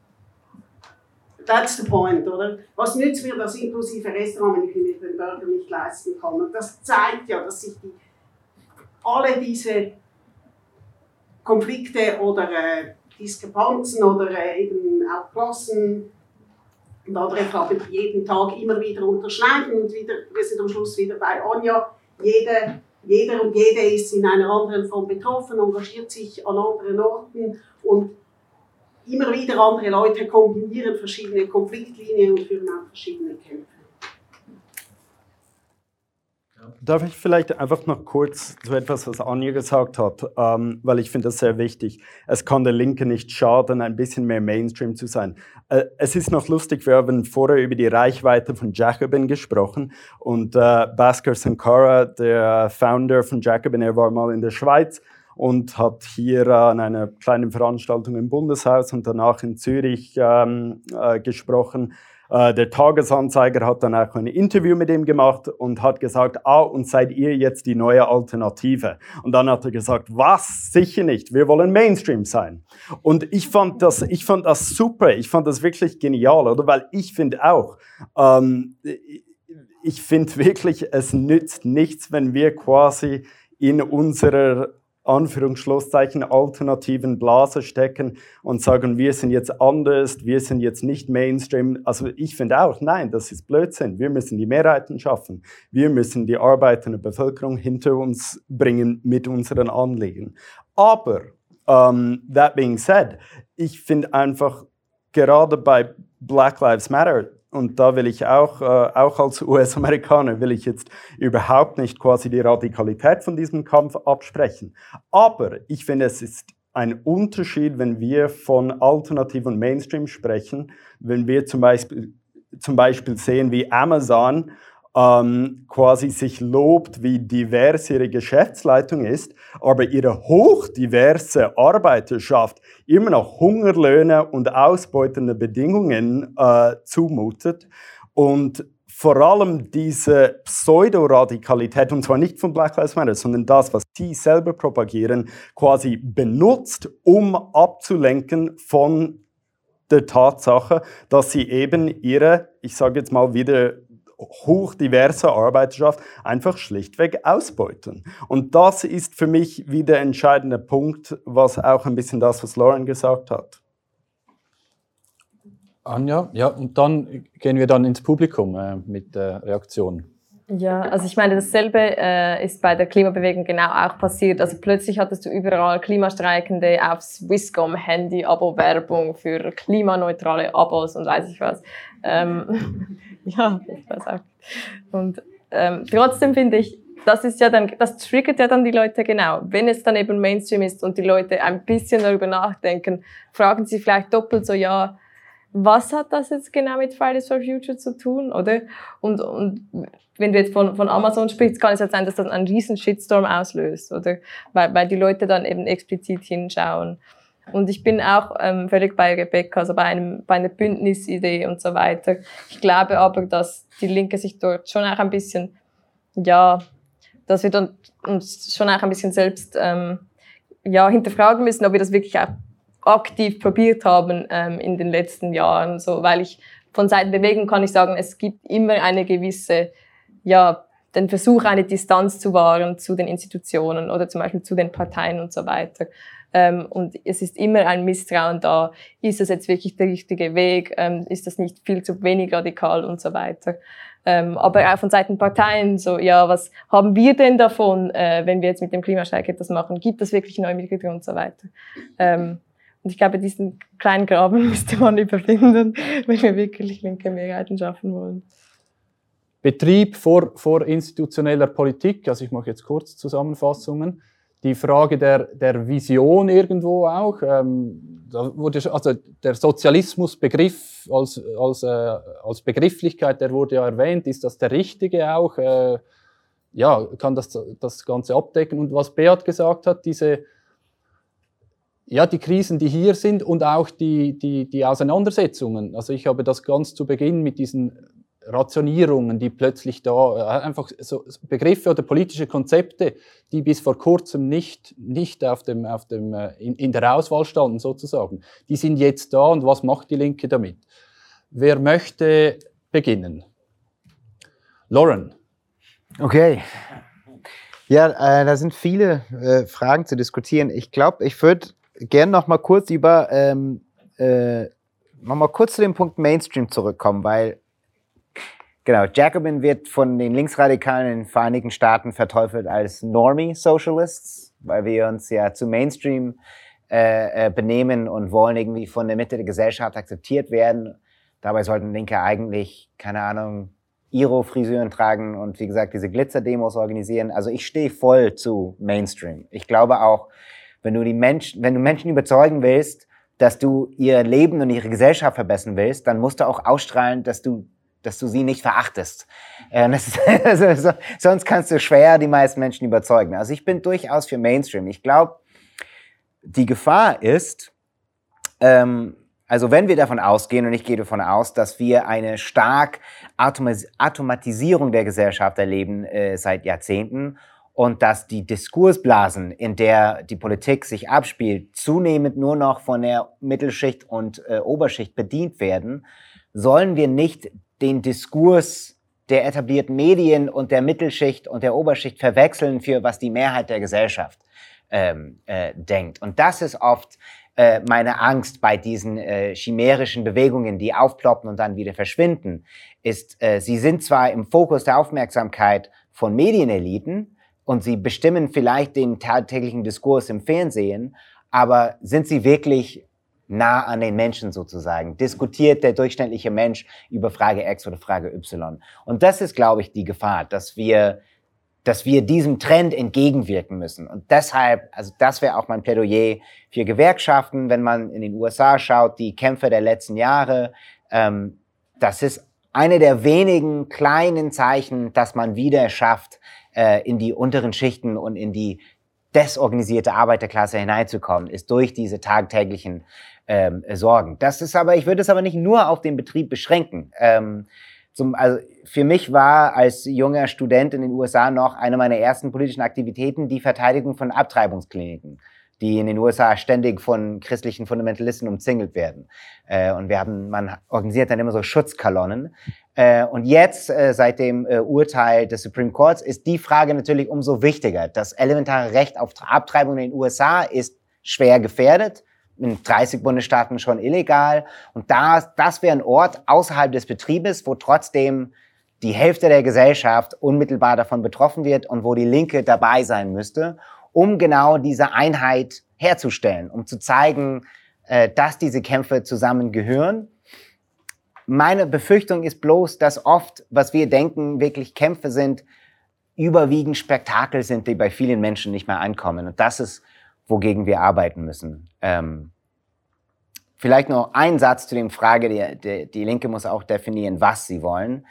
That's the point, oder? Was nützt mir das inklusive Restaurant, wenn ich mir den Burger nicht leisten kann? Und das zeigt ja, dass sich die, alle diese Konflikte oder äh, Diskrepanzen oder äh, eben auch Klassen und andere Fragen jeden Tag immer wieder unterschneiden und wieder, wir sind am Schluss wieder bei Anja. Jeder, jeder und jede ist in einer anderen Form betroffen, engagiert sich an anderen Orten und immer wieder andere Leute kombinieren verschiedene Konfliktlinien und führen auch verschiedene Kämpfe. Darf ich vielleicht einfach noch kurz zu etwas, was Anja gesagt hat, ähm, weil ich finde das sehr wichtig. Es kann der Linke nicht schaden, ein bisschen mehr Mainstream zu sein. Äh, es ist noch lustig, wir haben vorher über die Reichweite von Jacobin gesprochen und äh, Basker Sankara, der Founder von Jacobin, er war mal in der Schweiz und hat hier an einer kleinen Veranstaltung im Bundeshaus und danach in Zürich ähm, äh, gesprochen. Äh, der Tagesanzeiger hat dann auch ein Interview mit ihm gemacht und hat gesagt, ah, und seid ihr jetzt die neue Alternative? Und dann hat er gesagt, was? Sicher nicht. Wir wollen Mainstream sein. Und ich fand das, ich fand das super. Ich fand das wirklich genial, oder? Weil ich finde auch, ähm, ich finde wirklich, es nützt nichts, wenn wir quasi in unserer Anführungsschlusszeichen alternativen Blase stecken und sagen, wir sind jetzt anders, wir sind jetzt nicht Mainstream. Also ich finde auch, nein, das ist Blödsinn. Wir müssen die Mehrheiten schaffen. Wir müssen die arbeitende Bevölkerung hinter uns bringen mit unseren Anliegen. Aber, um, ähm, that being said, ich finde einfach gerade bei Black Lives Matter, und da will ich auch, äh, auch als US-Amerikaner, will ich jetzt überhaupt nicht quasi die Radikalität von diesem Kampf absprechen. Aber ich finde, es ist ein Unterschied, wenn wir von Alternativ und Mainstream sprechen, wenn wir zum Beispiel, zum Beispiel sehen, wie Amazon ähm, quasi sich lobt, wie divers ihre Geschäftsleitung ist, aber ihre hochdiverse Arbeiterschaft immer noch Hungerlöhne und ausbeutende Bedingungen äh, zumutet. Und vor allem diese Pseudoradikalität, und zwar nicht von Black Lives Matter, sondern das, was sie selber propagieren, quasi benutzt, um abzulenken von der Tatsache, dass sie eben ihre, ich sage jetzt mal wieder hochdiverse Arbeiterschaft einfach schlichtweg ausbeuten. Und das ist für mich wieder der entscheidende Punkt, was auch ein bisschen das, was Lauren gesagt hat. Anja, ja, und dann gehen wir dann ins Publikum äh, mit der Reaktion. Ja, also ich meine, dasselbe äh, ist bei der Klimabewegung genau auch passiert. Also plötzlich hattest du überall Klimastreikende auf Swisscom, Handy-Abo-Werbung für klimaneutrale Abos und weiß ich was. Ähm, <laughs> ja, ich weiß auch. Und ähm, trotzdem finde ich, das ist ja dann, das triggert ja dann die Leute genau. Wenn es dann eben Mainstream ist und die Leute ein bisschen darüber nachdenken, fragen sie vielleicht doppelt so, ja, was hat das jetzt genau mit Fridays for Future zu tun, oder? Und, und wenn du jetzt von, von Amazon sprichst, kann es halt sein, dass das einen riesen Shitstorm auslöst, oder? Weil, weil die Leute dann eben explizit hinschauen. Und ich bin auch ähm, völlig bei Rebecca, also bei, einem, bei einer Bündnisidee und so weiter. Ich glaube aber, dass die Linke sich dort schon auch ein bisschen, ja, dass wir dann uns schon auch ein bisschen selbst ähm, ja, hinterfragen müssen, ob wir das wirklich auch aktiv probiert haben ähm, in den letzten Jahren. So, weil ich von Seiten Bewegung kann ich sagen, es gibt immer eine gewisse, ja, den Versuch, eine Distanz zu wahren zu den Institutionen oder zum Beispiel zu den Parteien und so weiter. Ähm, und es ist immer ein Misstrauen da. Ist das jetzt wirklich der richtige Weg? Ähm, ist das nicht viel zu wenig radikal und so weiter? Ähm, aber auch von Seiten Parteien so, ja, was haben wir denn davon, äh, wenn wir jetzt mit dem Klimastreik etwas machen? Gibt es wirklich neue Mitglieder und so weiter? Ähm, und ich glaube, diesen kleinen Graben <laughs> müsste man überwinden, <laughs> wenn wir wirklich linke Mehrheiten schaffen wollen. Betrieb vor, vor institutioneller Politik, also ich mache jetzt kurz Zusammenfassungen. Die Frage der, der Vision irgendwo auch, ähm, da wurde, also der Sozialismusbegriff als, als, äh, als Begrifflichkeit, der wurde ja erwähnt, ist das der richtige auch? Äh, ja, kann das das Ganze abdecken? Und was Beat gesagt hat, diese ja, die Krisen, die hier sind und auch die, die, die Auseinandersetzungen. Also ich habe das ganz zu Beginn mit diesen Rationierungen, die plötzlich da, äh, einfach so Begriffe oder politische Konzepte, die bis vor kurzem nicht, nicht auf dem, auf dem, äh, in, in der Auswahl standen sozusagen, die sind jetzt da und was macht die Linke damit? Wer möchte beginnen? Lauren. Okay. Ja, äh, da sind viele äh, Fragen zu diskutieren. Ich glaube, ich würde gerne noch mal kurz über ähm, äh, noch mal kurz zu dem Punkt Mainstream zurückkommen, weil genau Jacobin wird von den Linksradikalen in den Vereinigten Staaten verteufelt als Normie Socialists, weil wir uns ja zu Mainstream äh, äh, benehmen und wollen irgendwie von der Mitte der Gesellschaft akzeptiert werden. Dabei sollten Linke eigentlich keine Ahnung Iro-Frisuren tragen und wie gesagt diese Glitzer-Demos organisieren. Also ich stehe voll zu Mainstream. Ich glaube auch, wenn du die Menschen, wenn du Menschen überzeugen willst, dass du ihr Leben und ihre Gesellschaft verbessern willst, dann musst du auch ausstrahlen, dass du dass du sie nicht verachtest. Äh, ist, <laughs> also, sonst kannst du schwer die meisten Menschen überzeugen. Also ich bin durchaus für Mainstream. Ich glaube, die Gefahr ist, ähm, also wenn wir davon ausgehen, und ich gehe davon aus, dass wir eine stark Automatisierung der Gesellschaft erleben äh, seit Jahrzehnten und dass die Diskursblasen, in der die Politik sich abspielt, zunehmend nur noch von der Mittelschicht und äh, Oberschicht bedient werden, sollen wir nicht den Diskurs der etablierten Medien und der Mittelschicht und der Oberschicht verwechseln für was die Mehrheit der Gesellschaft ähm, äh, denkt. Und das ist oft äh, meine Angst bei diesen äh, chimärischen Bewegungen, die aufploppen und dann wieder verschwinden, ist, äh, sie sind zwar im Fokus der Aufmerksamkeit von Medieneliten und sie bestimmen vielleicht den tagtäglichen Diskurs im Fernsehen, aber sind sie wirklich nah an den Menschen sozusagen? Diskutiert der durchschnittliche Mensch über Frage X oder Frage Y? Und das ist, glaube ich, die Gefahr, dass wir dass wir diesem Trend entgegenwirken müssen. Und deshalb, also das wäre auch mein Plädoyer für Gewerkschaften, wenn man in den USA schaut, die Kämpfe der letzten Jahre, ähm, das ist eine der wenigen kleinen Zeichen, dass man wieder schafft, äh, in die unteren Schichten und in die desorganisierte Arbeiterklasse hineinzukommen, ist durch diese tagtäglichen ähm, Sorgen. Das ist aber, ich würde es aber nicht nur auf den Betrieb beschränken. Ähm, zum, also für mich war als junger Student in den USA noch eine meiner ersten politischen Aktivitäten die Verteidigung von Abtreibungskliniken, die in den USA ständig von christlichen Fundamentalisten umzingelt werden. Äh, und wir haben, man organisiert dann immer so Schutzkolonnen. Äh, und jetzt, äh, seit dem äh, Urteil des Supreme Courts, ist die Frage natürlich umso wichtiger. Das elementare Recht auf Abtreibung in den USA ist schwer gefährdet in 30 Bundesstaaten schon illegal. Und das, das wäre ein Ort außerhalb des Betriebes, wo trotzdem die Hälfte der Gesellschaft unmittelbar davon betroffen wird und wo die Linke dabei sein müsste, um genau diese Einheit herzustellen, um zu zeigen, äh, dass diese Kämpfe zusammengehören. Meine Befürchtung ist bloß, dass oft, was wir denken, wirklich Kämpfe sind, überwiegend Spektakel sind, die bei vielen Menschen nicht mehr ankommen. Und das ist wogegen wir arbeiten müssen. Ähm, vielleicht noch ein Satz zu dem Frage, die, die, die Linke muss auch definieren, was sie wollen.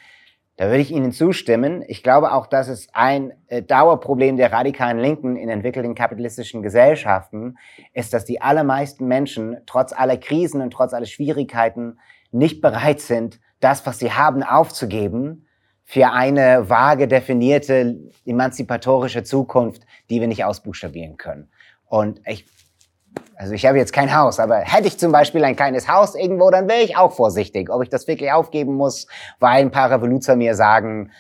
Da würde ich Ihnen zustimmen. Ich glaube auch, dass es ein äh, Dauerproblem der radikalen Linken in entwickelten kapitalistischen Gesellschaften ist, dass die allermeisten Menschen trotz aller Krisen und trotz aller Schwierigkeiten nicht bereit sind, das, was sie haben, aufzugeben für eine vage definierte emanzipatorische Zukunft, die wir nicht ausbuchstabieren können. Und ich, also ich habe jetzt kein Haus, aber hätte ich zum Beispiel ein kleines Haus irgendwo, dann wäre ich auch vorsichtig, ob ich das wirklich aufgeben muss, weil ein paar Revoluzer mir sagen,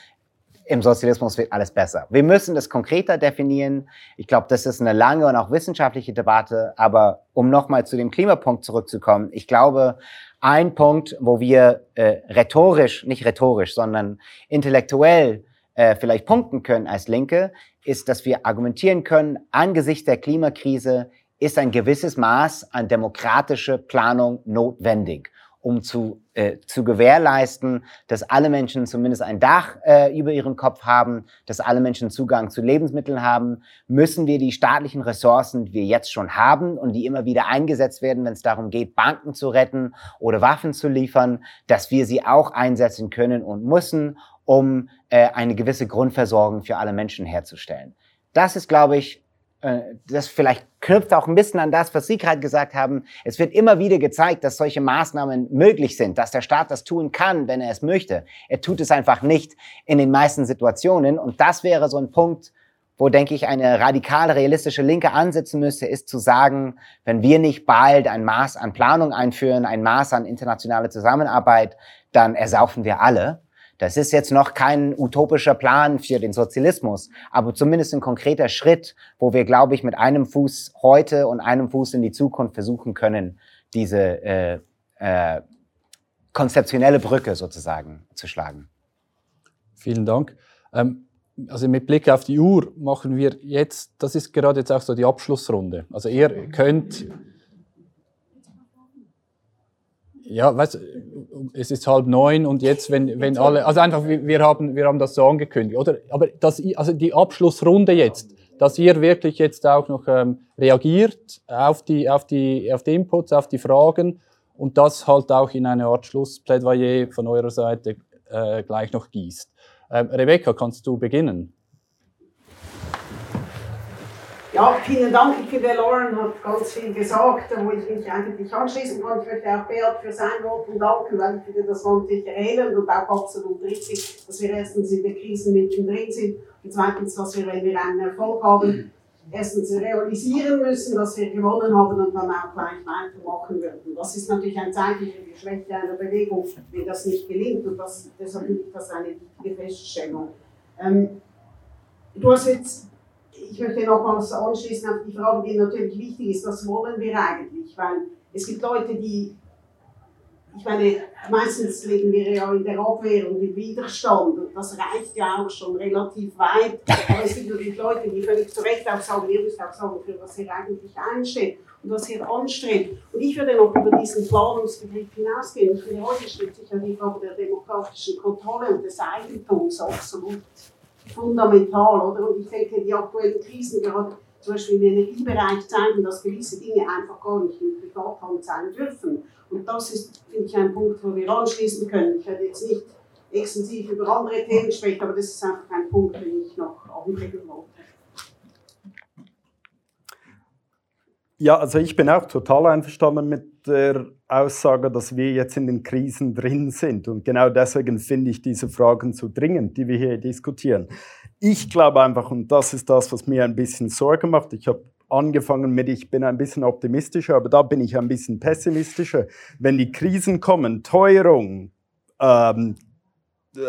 im Sozialismus wird alles besser. Wir müssen das konkreter definieren. Ich glaube, das ist eine lange und auch wissenschaftliche Debatte. Aber um nochmal zu dem Klimapunkt zurückzukommen, ich glaube, ein Punkt, wo wir äh, rhetorisch, nicht rhetorisch, sondern intellektuell äh, vielleicht punkten können als Linke, ist, dass wir argumentieren können, angesichts der Klimakrise ist ein gewisses Maß an demokratische Planung notwendig, um zu, äh, zu gewährleisten, dass alle Menschen zumindest ein Dach äh, über ihren Kopf haben, dass alle Menschen Zugang zu Lebensmitteln haben, müssen wir die staatlichen Ressourcen, die wir jetzt schon haben und die immer wieder eingesetzt werden, wenn es darum geht, Banken zu retten oder Waffen zu liefern, dass wir sie auch einsetzen können und müssen, um äh, eine gewisse Grundversorgung für alle Menschen herzustellen. Das ist, glaube ich, äh, das vielleicht knüpft auch ein bisschen an das, was Sie gerade gesagt haben. Es wird immer wieder gezeigt, dass solche Maßnahmen möglich sind, dass der Staat das tun kann, wenn er es möchte. Er tut es einfach nicht in den meisten Situationen. Und das wäre so ein Punkt, wo, denke ich, eine radikal realistische Linke ansetzen müsste, ist zu sagen, wenn wir nicht bald ein Maß an Planung einführen, ein Maß an internationale Zusammenarbeit, dann ersaufen wir alle. Das ist jetzt noch kein utopischer Plan für den Sozialismus, aber zumindest ein konkreter Schritt, wo wir, glaube ich, mit einem Fuß heute und einem Fuß in die Zukunft versuchen können, diese äh, äh, konzeptionelle Brücke sozusagen zu schlagen. Vielen Dank. Ähm, also mit Blick auf die Uhr machen wir jetzt, das ist gerade jetzt auch so die Abschlussrunde. Also ihr könnt ja, weißt, es ist halb neun und jetzt, wenn, wenn alle, also einfach, wir haben, wir haben das so angekündigt, oder? Aber das, also die Abschlussrunde jetzt, dass ihr wirklich jetzt auch noch ähm, reagiert auf die, auf die, auf die Inputs, auf die Fragen und das halt auch in eine Art Schlussplädoyer von eurer Seite äh, gleich noch gießt. Ähm, Rebecca, kannst du beginnen? Ja, vielen Dank. Ich finde, Lauren hat ganz viel gesagt, wo ich mich eigentlich anschließen kann. Ich möchte auch Beat für sein Votum danken, weil ich finde, das wahnsinnig erhellend und auch absolut richtig, dass wir erstens in der Krise mittendrin sind und zweitens, dass wir, wenn wir einen Erfolg haben, erstens realisieren müssen, dass wir gewonnen haben und dann auch gleich weitermachen würden. Das ist natürlich ein Zeichen für die Schwäche einer Bewegung, wenn das nicht gelingt und das, deshalb finde ich das eine wichtige Feststellung. Ähm, du hast jetzt ich möchte nochmals anschließen auf die Frage, die natürlich wichtig ist, was wollen wir eigentlich? Weil es gibt Leute, die ich meine, meistens leben wir ja in der Abwehr und im Widerstand und das reicht ja auch schon relativ weit. Aber es gibt natürlich Leute, die völlig zu Recht auch sagen, ihr müsst auch sagen, für was ihr eigentlich einsteht und was ihr anstrebt. Und ich würde noch über diesen Planungsbegriff hinausgehen. Ich finde, heute stellt sich ja die Frage der demokratischen Kontrolle und des Eigentums absolut fundamental. Oder? Und ich denke, die aktuellen Krisen gerade zum Beispiel im Energiebereich zeigen, dass gewisse Dinge einfach gar nicht in Privathand sein dürfen. Und das ist, finde ich, ein Punkt, wo wir anschließen können. Ich werde jetzt nicht extensiv über andere Themen sprechen, aber das ist einfach ein Punkt, den ich noch anbringen wollte. Ja, also ich bin auch total einverstanden mit der Aussage, dass wir jetzt in den Krisen drin sind. Und genau deswegen finde ich diese Fragen so dringend, die wir hier diskutieren. Ich glaube einfach, und das ist das, was mir ein bisschen Sorge macht, ich habe angefangen mit, ich bin ein bisschen optimistischer, aber da bin ich ein bisschen pessimistischer. Wenn die Krisen kommen, Teuerung, ähm, äh,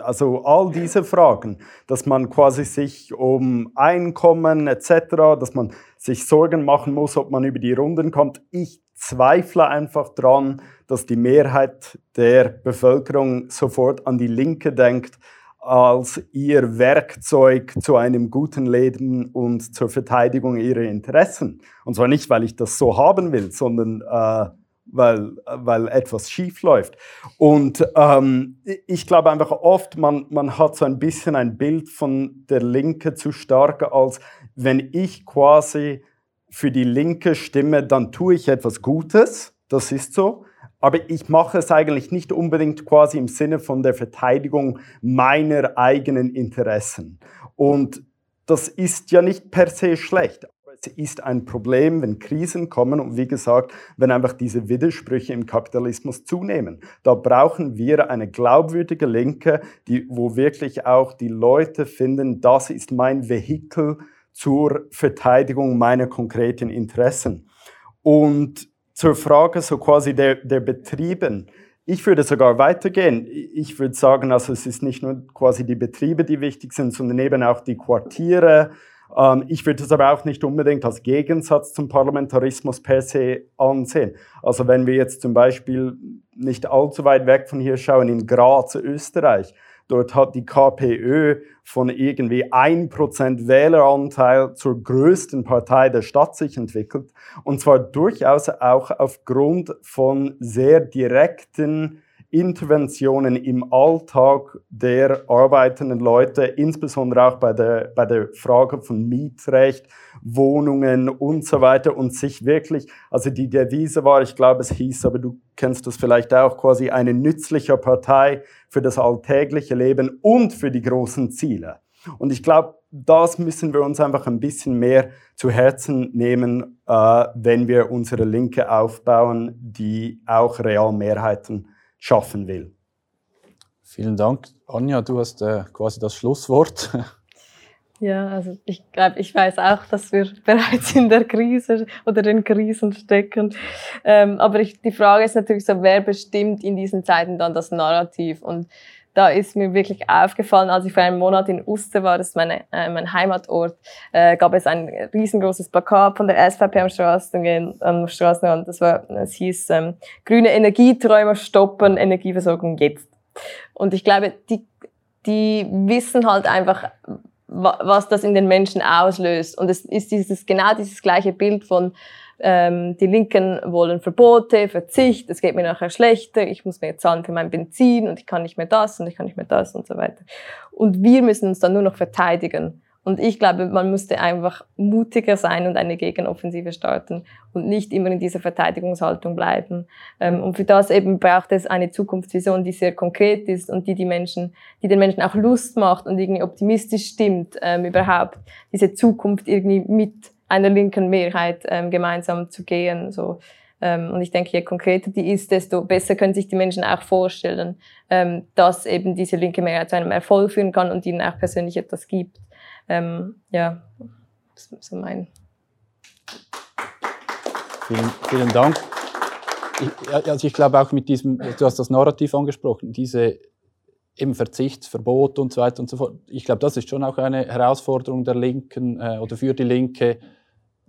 also all diese Fragen, dass man quasi sich um Einkommen etc., dass man sich Sorgen machen muss, ob man über die Runden kommt. Ich zweifle einfach dran, dass die Mehrheit der Bevölkerung sofort an die Linke denkt als ihr Werkzeug zu einem guten Leben und zur Verteidigung ihrer Interessen. Und zwar nicht, weil ich das so haben will, sondern äh, weil, weil etwas schief läuft. Und ähm, ich glaube einfach oft, man, man hat so ein bisschen ein Bild von der Linke zu stark, als wenn ich quasi für die Linke stimme, dann tue ich etwas Gutes. Das ist so aber ich mache es eigentlich nicht unbedingt quasi im Sinne von der Verteidigung meiner eigenen Interessen. Und das ist ja nicht per se schlecht. Es ist ein Problem, wenn Krisen kommen und wie gesagt, wenn einfach diese Widersprüche im Kapitalismus zunehmen. Da brauchen wir eine glaubwürdige Linke, die, wo wirklich auch die Leute finden, das ist mein Vehikel zur Verteidigung meiner konkreten Interessen. Und zur Frage so quasi der, der Betrieben. Ich würde sogar weitergehen. Ich würde sagen, also es ist nicht nur quasi die Betriebe, die wichtig sind, sondern eben auch die Quartiere. Ähm, ich würde es aber auch nicht unbedingt als Gegensatz zum Parlamentarismus per se ansehen. Also wenn wir jetzt zum Beispiel nicht allzu weit weg von hier schauen, in Graz, Österreich, Dort hat die KPÖ von irgendwie 1% Wähleranteil zur größten Partei der Stadt sich entwickelt. Und zwar durchaus auch aufgrund von sehr direkten Interventionen im Alltag der arbeitenden Leute, insbesondere auch bei der, bei der Frage von Mietrecht, Wohnungen und so weiter und sich wirklich, also die Devise war, ich glaube es hieß, aber du kennst das vielleicht auch, quasi eine nützliche Partei für das alltägliche Leben und für die großen Ziele. Und ich glaube, das müssen wir uns einfach ein bisschen mehr zu Herzen nehmen, äh, wenn wir unsere Linke aufbauen, die auch real Mehrheiten schaffen will. Vielen Dank. Anja, du hast äh, quasi das Schlusswort. <laughs> Ja, also ich glaube, ich weiß auch, dass wir <laughs> bereits in der Krise oder den Krisen stecken. Ähm, aber ich, die Frage ist natürlich so, wer bestimmt in diesen Zeiten dann das Narrativ? Und da ist mir wirklich aufgefallen, als ich vor einem Monat in Uster war, das ist meine, äh, mein Heimatort, äh, gab es ein riesengroßes Plakat von der SVP am Straßenrand. Am Straßenrand. Das war, es hieß ähm, grüne Energieträume stoppen, Energieversorgung jetzt. Und ich glaube, die, die wissen halt einfach, was das in den Menschen auslöst. Und es ist dieses genau dieses gleiche Bild von ähm, die Linken wollen Verbote, Verzicht, es geht mir nachher schlechter, ich muss mehr zahlen für mein Benzin und ich kann nicht mehr das und ich kann nicht mehr das und so weiter. Und wir müssen uns dann nur noch verteidigen. Und ich glaube, man müsste einfach mutiger sein und eine Gegenoffensive starten und nicht immer in dieser Verteidigungshaltung bleiben. Ähm, und für das eben braucht es eine Zukunftsvision, die sehr konkret ist und die die Menschen, die den Menschen auch Lust macht und irgendwie optimistisch stimmt, ähm, überhaupt diese Zukunft irgendwie mit einer linken Mehrheit ähm, gemeinsam zu gehen. So. Ähm, und ich denke, je konkreter die ist, desto besser können sich die Menschen auch vorstellen, ähm, dass eben diese linke Mehrheit zu einem Erfolg führen kann und ihnen auch persönlich etwas gibt. Ähm, ja, das ist so mein. Vielen, vielen Dank. Ich, also ich glaube auch mit diesem, du hast das Narrativ angesprochen, diese eben Verzichtsverbot und so weiter und so fort. Ich glaube, das ist schon auch eine Herausforderung der Linken äh, oder für die Linke,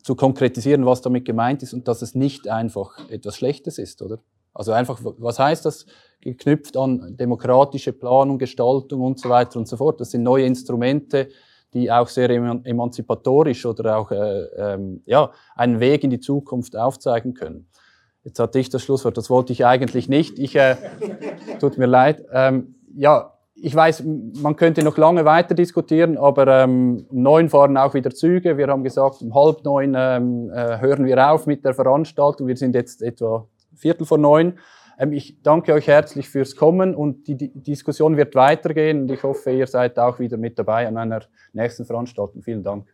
zu konkretisieren, was damit gemeint ist und dass es nicht einfach etwas Schlechtes ist, oder? Also einfach, was heißt das? Geknüpft an demokratische Planung, Gestaltung und so weiter und so fort. Das sind neue Instrumente, die auch sehr emanzipatorisch oder auch äh, ähm, ja, einen Weg in die Zukunft aufzeigen können. Jetzt hatte ich das Schlusswort, das wollte ich eigentlich nicht. Ich, äh, tut mir leid. Ähm, ja, ich weiß, man könnte noch lange weiter diskutieren, aber ähm, um neun fahren auch wieder Züge. Wir haben gesagt, um halb neun ähm, äh, hören wir auf mit der Veranstaltung. Wir sind jetzt etwa Viertel vor neun. Ähm, ich danke euch herzlich fürs Kommen und die, die, Diskussion wird weitergehen und ich hoffe, ihr seid auch wieder mit dabei an einer nächsten Veranstaltung. Vielen Dank.